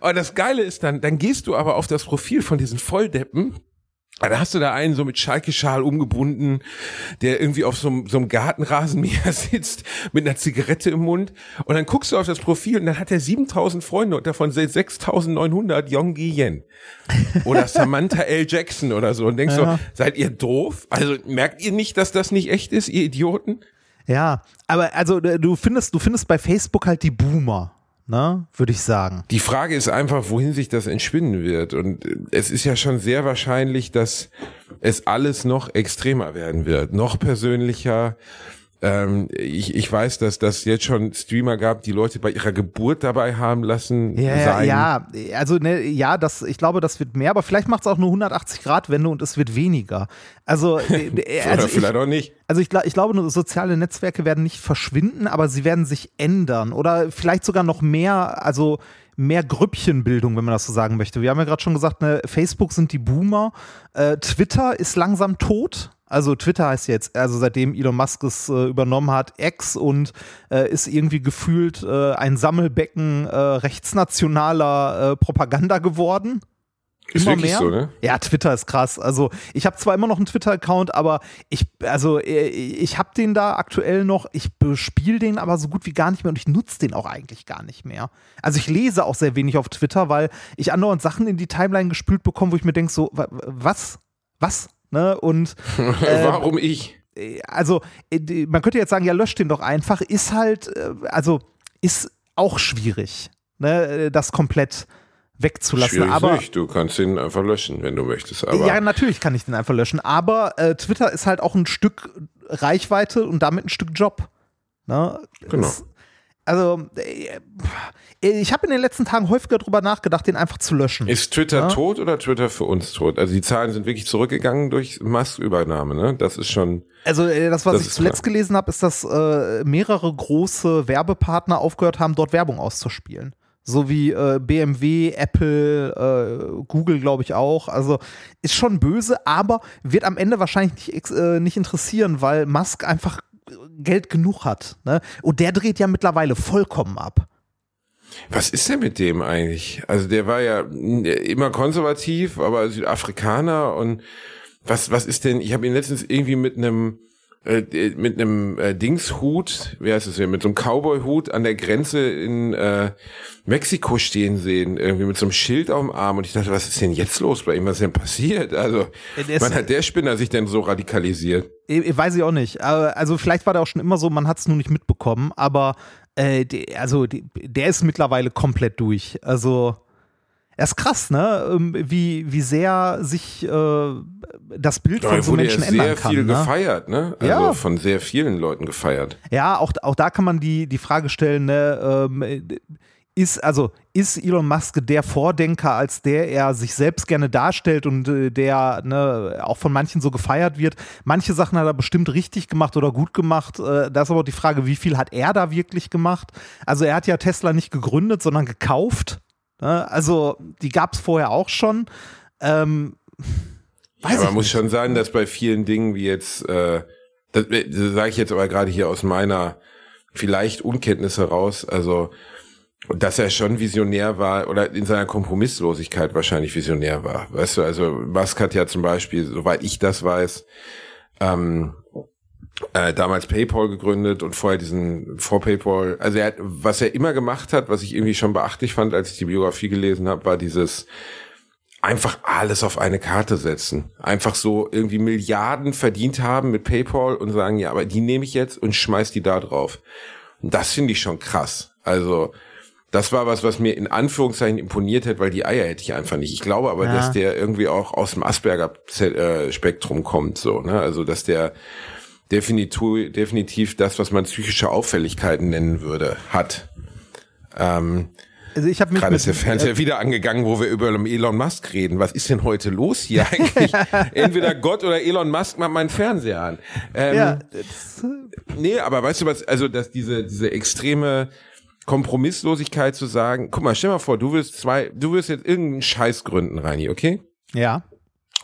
aber das Geile ist dann, dann gehst du aber auf das Profil von diesen Volldeppen. Da hast du da einen so mit Schalke-Schal umgebunden, der irgendwie auf so einem, so einem Gartenrasenmäher [LAUGHS] sitzt, mit einer Zigarette im Mund. Und dann guckst du auf das Profil und dann hat er 7000 Freunde und davon sind 6900 Yonggi Yen. Oder Samantha L. Jackson oder so. Und denkst Ja. so, seid ihr doof? Also merkt ihr nicht, dass das nicht echt ist, ihr Idioten? Ja, aber also äh, du findest, du findest bei Facebook halt die Boomer, ne, würde ich sagen. Die Frage ist einfach, wohin sich das entspinnen wird. Und es ist ja schon sehr wahrscheinlich, dass es alles noch extremer werden wird, noch persönlicher. Ähm, ich, ich weiß, dass das jetzt schon Streamer gab, die Leute bei ihrer Geburt dabei haben lassen Ja, sein. ja, also ne, ja, das, ich glaube, das wird mehr, aber vielleicht macht es auch eine 180 Grad Wende und es wird weniger. Also, äh, [LAUGHS] äh, Oder also ich, vielleicht auch nicht. Also ich, ich glaube, soziale Netzwerke werden nicht verschwinden, aber sie werden sich ändern oder vielleicht sogar noch mehr, also mehr Grüppchenbildung, wenn man das so sagen möchte. Wir haben ja gerade schon gesagt, ne, Facebook sind die Boomer, äh, Twitter ist langsam tot. Also Twitter heißt jetzt, also seitdem Elon Musk es äh, übernommen hat, X und äh, ist irgendwie gefühlt äh, ein Sammelbecken äh, rechtsnationaler äh, Propaganda geworden. Ist Immer wirklich mehr? so, ne? Ja, Twitter ist krass. Also ich habe zwar immer noch einen Twitter-Account, aber ich, also äh, ich habe den da aktuell noch, ich bespiele den aber so gut wie gar nicht mehr und ich nutze den auch eigentlich gar nicht mehr. Also ich lese auch sehr wenig auf Twitter, weil ich andauernd Sachen in die Timeline gespült bekomme, wo ich mir denke, so, wa- was? Was? Ne? Und [LAUGHS] äh, Warum ich? also äh, man könnte jetzt sagen, ja, löscht den doch einfach, ist halt, äh, also ist auch schwierig, ne, äh, das komplett wegzulassen. Schwierig aber nicht. Du kannst ihn einfach löschen, wenn du möchtest. Aber ja, natürlich kann ich den einfach löschen, aber äh, Twitter ist halt auch ein Stück Reichweite und damit ein Stück Job. Ne? Genau. Es- also, äh, ich habe in den letzten Tagen häufiger drüber nachgedacht, den einfach zu löschen. Ist Twitter Ja. tot oder Twitter für uns tot? Also die Zahlen sind wirklich zurückgegangen durch Musk-Übernahme, ne? Das ist schon. Also äh, das, was Das ich zuletzt klar. gelesen habe, ist, dass äh, mehrere große Werbepartner aufgehört haben, dort Werbung auszuspielen. So wie äh, BMW, Apple, äh, Google, glaube ich auch. Also ist schon böse, aber wird am Ende wahrscheinlich nicht, äh, nicht interessieren, weil Musk einfach Geld genug hat. Ne? Und der dreht ja mittlerweile vollkommen ab. Was ist denn mit dem eigentlich? Also der war ja immer konservativ, aber Südafrikaner und was was ist denn? Ich habe ihn letztens irgendwie mit einem äh, mit einem äh, Dingshut, wie heißt es denn, mit so einem Cowboy-Hut an der Grenze in äh, Mexiko stehen sehen, irgendwie mit so einem Schild auf dem Arm und ich dachte, was ist denn jetzt los bei ihm? Was ist denn passiert? Also, Es- wann hat der Spinner sich denn so radikalisiert? Weiß ich auch nicht. Also vielleicht war der auch schon immer so, man hat es nur nicht mitbekommen, aber äh, also der ist mittlerweile komplett durch. Also er ist krass, ne? Ähm, Wie, wie sehr sich äh, das Bild von so Menschen ja sehr ändern kann. viel Ne? gefeiert, ne? Also Ja. von sehr vielen Leuten gefeiert. Ja, auch, auch da kann man die, die Frage stellen, ne, ähm, ist, also, ist Elon Musk der Vordenker, als der er sich selbst gerne darstellt und äh, der ne, auch von manchen so gefeiert wird? Manche Sachen hat er bestimmt richtig gemacht oder gut gemacht. Äh, da ist aber auch die Frage, wie viel hat er da wirklich gemacht? Also er hat ja Tesla nicht gegründet, sondern gekauft. Ne? Also die gab es vorher auch schon. Ähm, weiß Ja, man muss nicht. schon sagen, dass bei vielen Dingen wie jetzt äh, Das, das sage ich jetzt aber gerade hier aus meiner vielleicht Unkenntnis heraus. Also dass er schon visionär war oder in seiner Kompromisslosigkeit wahrscheinlich visionär war. Weißt du, also Musk hat ja zum Beispiel, soweit ich das weiß, ähm, äh, damals PayPal gegründet und vorher diesen vor PayPal, also er hat, was er immer gemacht hat, was ich irgendwie schon beachtlich fand, als ich die Biografie gelesen habe, war dieses einfach alles auf eine Karte setzen. Einfach so irgendwie Milliarden verdient haben mit PayPal und sagen, ja, aber die nehme ich jetzt und schmeiß die da drauf. Und das finde ich schon krass. Also, das war was, was mir in Anführungszeichen imponiert hat, weil die Eier hätte ich einfach nicht. Ich glaube aber, ja. dass der irgendwie auch aus dem Asperger-Spektrum kommt, so, ne? Also, dass der definitiv, definitiv das, was man psychische Auffälligkeiten nennen würde, hat. Ähm, also ich habe mich gerade ist der Fernseher äh, wieder angegangen, wo wir über Elon Musk reden. Was ist denn heute los hier [LAUGHS] eigentlich? Entweder Gott oder Elon Musk macht meinen Fernseher an. Ähm, ja, nee, aber weißt du was? Also dass diese diese extreme Kompromisslosigkeit zu sagen, guck mal, stell mal vor, du willst zwei, du willst jetzt irgendeinen Scheiß gründen, Reini, okay? Ja.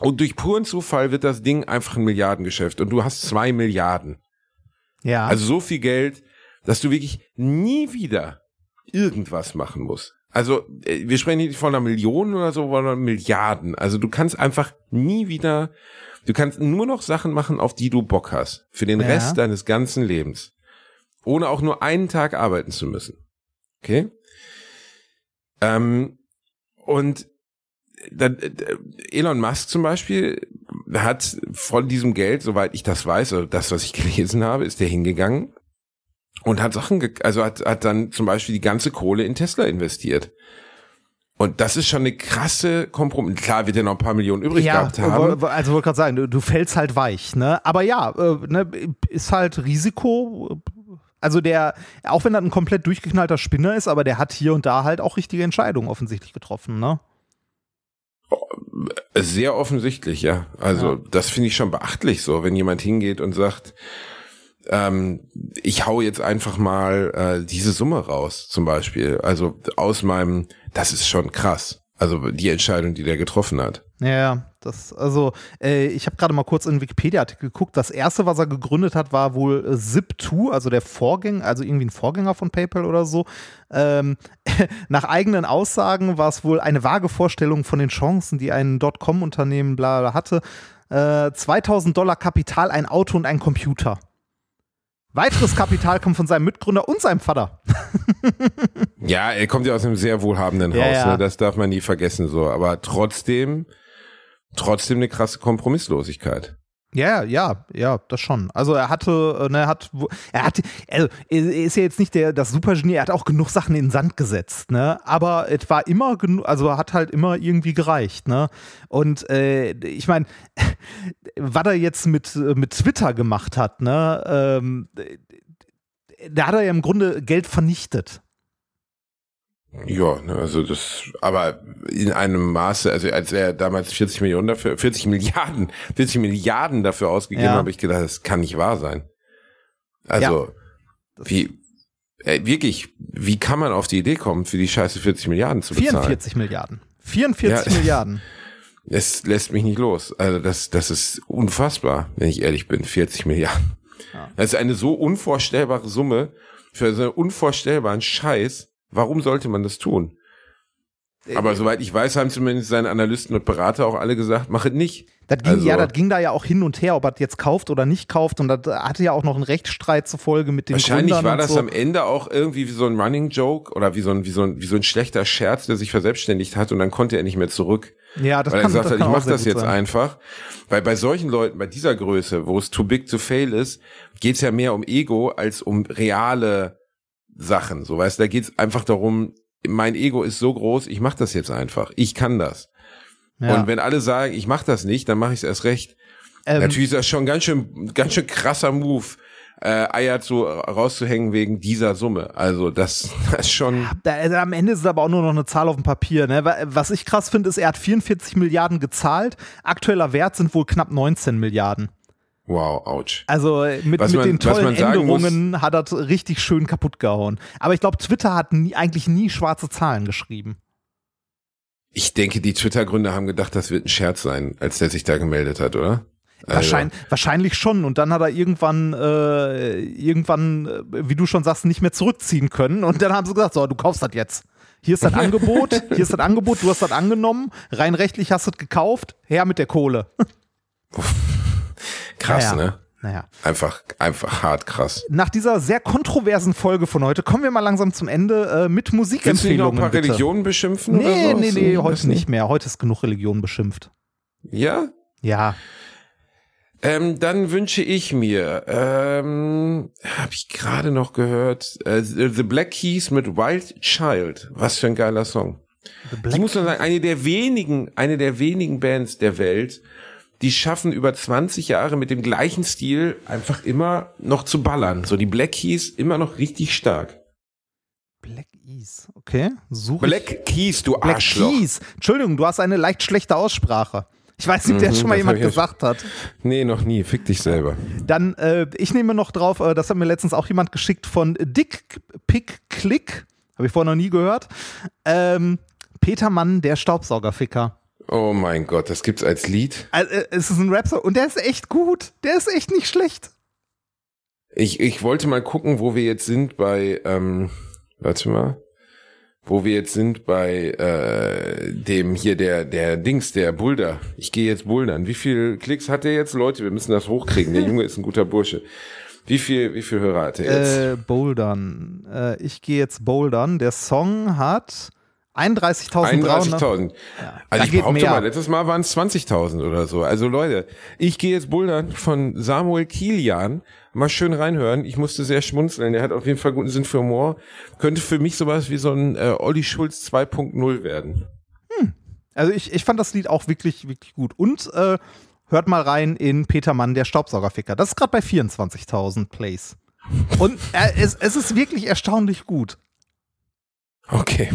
Und durch puren Zufall wird das Ding einfach ein Milliardengeschäft und du hast zwei Milliarden. Ja. Also so viel Geld, dass du wirklich nie wieder irgendwas machen musst. Also äh, wir sprechen nicht von einer Million oder so, sondern Milliarden. Also du kannst einfach nie wieder, du kannst nur noch Sachen machen, auf die du Bock hast. Für den ja. Rest deines ganzen Lebens. Ohne auch nur einen Tag arbeiten zu müssen. Okay? Ähm, und Elon Musk zum Beispiel hat von diesem Geld, soweit ich das weiß, oder das, was ich [LAUGHS] gelesen habe, ist der hingegangen und hat Sachen, also hat, hat dann zum Beispiel die ganze Kohle in Tesla investiert. Und das ist schon eine krasse Kompromiss. Klar, wird ja noch ein paar Millionen übrig ja, gehabt haben. Also wollte gerade sagen, du, du fällst halt weich, ne? Aber ja, äh, ne, ist halt Risiko also der, auch wenn er ein komplett durchgeknallter Spinner ist, aber der hat hier und da halt auch richtige Entscheidungen offensichtlich getroffen, ne? Sehr offensichtlich, ja. Also ja. das finde ich schon beachtlich so, wenn jemand hingeht und sagt, ähm, ich hau jetzt einfach mal äh, diese Summe raus, zum Beispiel. Also aus meinem, das ist schon krass. Also die Entscheidung, die der getroffen hat. Ja, das, also äh, ich habe gerade mal kurz in Wikipedia-Artikel geguckt. Das erste, was er gegründet hat, war wohl äh, Zip2, also der Vorgänger, also irgendwie ein Vorgänger von PayPal oder so. Ähm, [LAUGHS] nach eigenen Aussagen war es wohl eine vage Vorstellung von den Chancen, die ein Dotcom-Unternehmen bla, bla hatte. Äh, 2000 Dollar Kapital, ein Auto und ein Computer. Weiteres Kapital kommt von seinem Mitgründer und seinem Vater. [LAUGHS] ja, er kommt ja aus einem sehr wohlhabenden ja, Haus, ja. Ne? das darf man nie vergessen so. Aber trotzdem, trotzdem eine krasse Kompromisslosigkeit. Ja, ja, ja, das schon. Also er hatte, äh, ne, er hat, er hat, also er ist ja jetzt nicht der das Supergenie, er hat auch genug Sachen in den Sand gesetzt, ne? Aber es war immer genug, also hat halt immer irgendwie gereicht, ne? Und äh, ich meine, [LAUGHS] was er jetzt mit mit Twitter gemacht hat, ne? Ähm, da hat er ja im Grunde Geld vernichtet. Ja, ne, also das, aber in einem Maße, also als er damals 40 Millionen dafür, 40 Milliarden, [LAUGHS] 40 Milliarden dafür ausgegeben ja. habe, ich gedacht, das kann nicht wahr sein. Also, ja. wie, ey, wirklich, wie kann man auf die Idee kommen, für die Scheiße 40 Milliarden zu bezahlen? 44 Milliarden. 44 ja, [LAUGHS] Milliarden. Es lässt mich nicht los. Also das, das ist unfassbar, wenn ich ehrlich bin. 40 Milliarden. Das ist eine so unvorstellbare Summe für so einen unvorstellbaren Scheiß Warum sollte man das tun? Äh, Aber soweit ich weiß, haben zumindest seine Analysten und Berater auch alle gesagt, mach es nicht. Das ging, also, ja, das ging da ja auch hin und her, ob er jetzt kauft oder nicht kauft. Und das hatte ja auch noch einen Rechtsstreit zur Folge mit dem Wahrscheinlich Gründern war das so. am Ende auch irgendwie wie so ein Running Joke oder wie so ein, wie so ein, wie so ein schlechter Scherz, der sich verselbstständigt hat und dann konnte er nicht mehr zurück. Ja, das weil kann, er gesagt das hat, ich mach das jetzt sein. einfach. Weil bei solchen Leuten, bei dieser Größe, wo es too big to fail ist, geht's ja mehr um Ego als um reale Sachen. So weißt, da geht's einfach darum, mein Ego ist so groß, ich mache das jetzt einfach. Ich kann das. Ja. Und wenn alle sagen, ich mache das nicht, dann mache ich es erst recht. Ähm, Natürlich ist das schon ganz schön, ganz schön krasser Move, äh, Eier zu rauszuhängen wegen dieser Summe. Also das, [LAUGHS] das ist schon. Da, also am Ende ist es aber auch nur noch eine Zahl auf dem Papier. Ne? Was ich krass finde, ist, er hat 44 Milliarden gezahlt. Aktueller Wert sind wohl knapp 19 Milliarden. Wow, ouch. Also mit, mit man, den tollen Änderungen muss, hat er richtig schön kaputt gehauen. Aber ich glaube, Twitter hat nie, eigentlich nie schwarze Zahlen geschrieben. Ich denke, die Twitter-Gründer haben gedacht, das wird ein Scherz sein, als der sich da gemeldet hat, oder? Wahrscheinlich, wahrscheinlich schon. Und dann hat er irgendwann, äh, irgendwann, äh, wie du schon sagst, nicht mehr zurückziehen können. Und dann haben sie gesagt: So, du kaufst das jetzt. Hier ist das [LAUGHS] Angebot, hier ist das Angebot, du hast das angenommen, rein rechtlich hast du das gekauft, her mit der Kohle. Krass, Naja. ne? Naja. Einfach, einfach hart krass. Nach dieser sehr kontroversen Folge von heute kommen wir mal langsam zum Ende äh, mit Willst du noch Musikempfehlungen. ein paar bitte. Religionen beschimpfen? Nee, oder so? nee, nee, Das heute nicht mehr. Heute ist genug Religion beschimpft. Ja? Ja. Ähm, dann wünsche ich mir, ähm, habe ich gerade noch gehört, äh, The Black Keys mit Wild Child. Was für ein geiler Song. Ich muss nur sagen, eine der wenigen, eine der wenigen Bands der Welt, die schaffen über 20 Jahre mit dem gleichen Stil einfach immer noch zu ballern. So die Black Keys immer noch richtig stark. Black Keys. Okay. Such Black Keys, du Black Arschloch. Keys. Entschuldigung, du hast eine leicht schlechte Aussprache. Ich weiß nicht, ob der Mhm, schon mal jemand gesagt hat. Nee, noch nie. Fick dich selber. Dann, äh, ich nehme noch drauf, äh, das hat mir letztens auch jemand geschickt von Dick Pick Click. Habe ich vorher noch nie gehört. Ähm, Peter Mann, der Staubsaugerficker. Oh mein Gott, das gibt's als Lied. Also, es ist ein Rapper und der ist echt gut. Der ist echt nicht schlecht. Ich, ich wollte mal gucken, wo wir jetzt sind bei, ähm, warte mal, wo wir jetzt sind bei äh, dem hier der der Dings, der Boulder. Ich gehe jetzt bouldern. Wie viel Klicks hat der jetzt, Leute? Wir müssen das hochkriegen. Der [LAUGHS] Junge ist ein guter Bursche. Wie viel wie viel Hörer hat er jetzt? Äh, Bouldern. Äh, ich gehe jetzt Bouldern. Der Song hat 31.300. 31.000. da Also ich behaupte mehr. mal, letztes Mal waren es 20.000 oder so. Also Leute, ich gehe jetzt bouldern von Samuel Kilian. Mal schön reinhören. Ich musste sehr schmunzeln. Der hat auf jeden Fall guten Sinn für Humor. Könnte für mich sowas wie so ein äh, Olli Schulz 2.0 werden. Also ich, ich fand das Lied auch wirklich, wirklich gut. Und äh, hört mal rein in Peter Mann, der Staubsaugerficker. Das ist gerade bei 24.000 Plays. Und äh, es, es ist wirklich erstaunlich gut. Okay.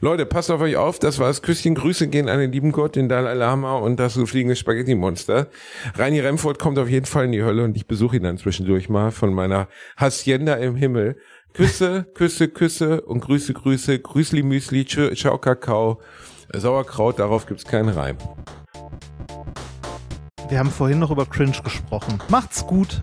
Leute, passt auf euch auf. Das war das Küsschen. Grüße gehen an den lieben Gott, den Dalai Lama und das so fliegende Spaghetti-Monster. Reini Remford kommt auf jeden Fall in die Hölle und ich besuche ihn dann zwischendurch mal von meiner Hacienda im Himmel. Küsse, Küsse, Küsse und Grüße, Grüße, Grüßli, Müsli, Ciao, Kakao, Sauerkraut, darauf gibt's keinen Reim. Wir haben vorhin noch über Cringe gesprochen. Macht's gut.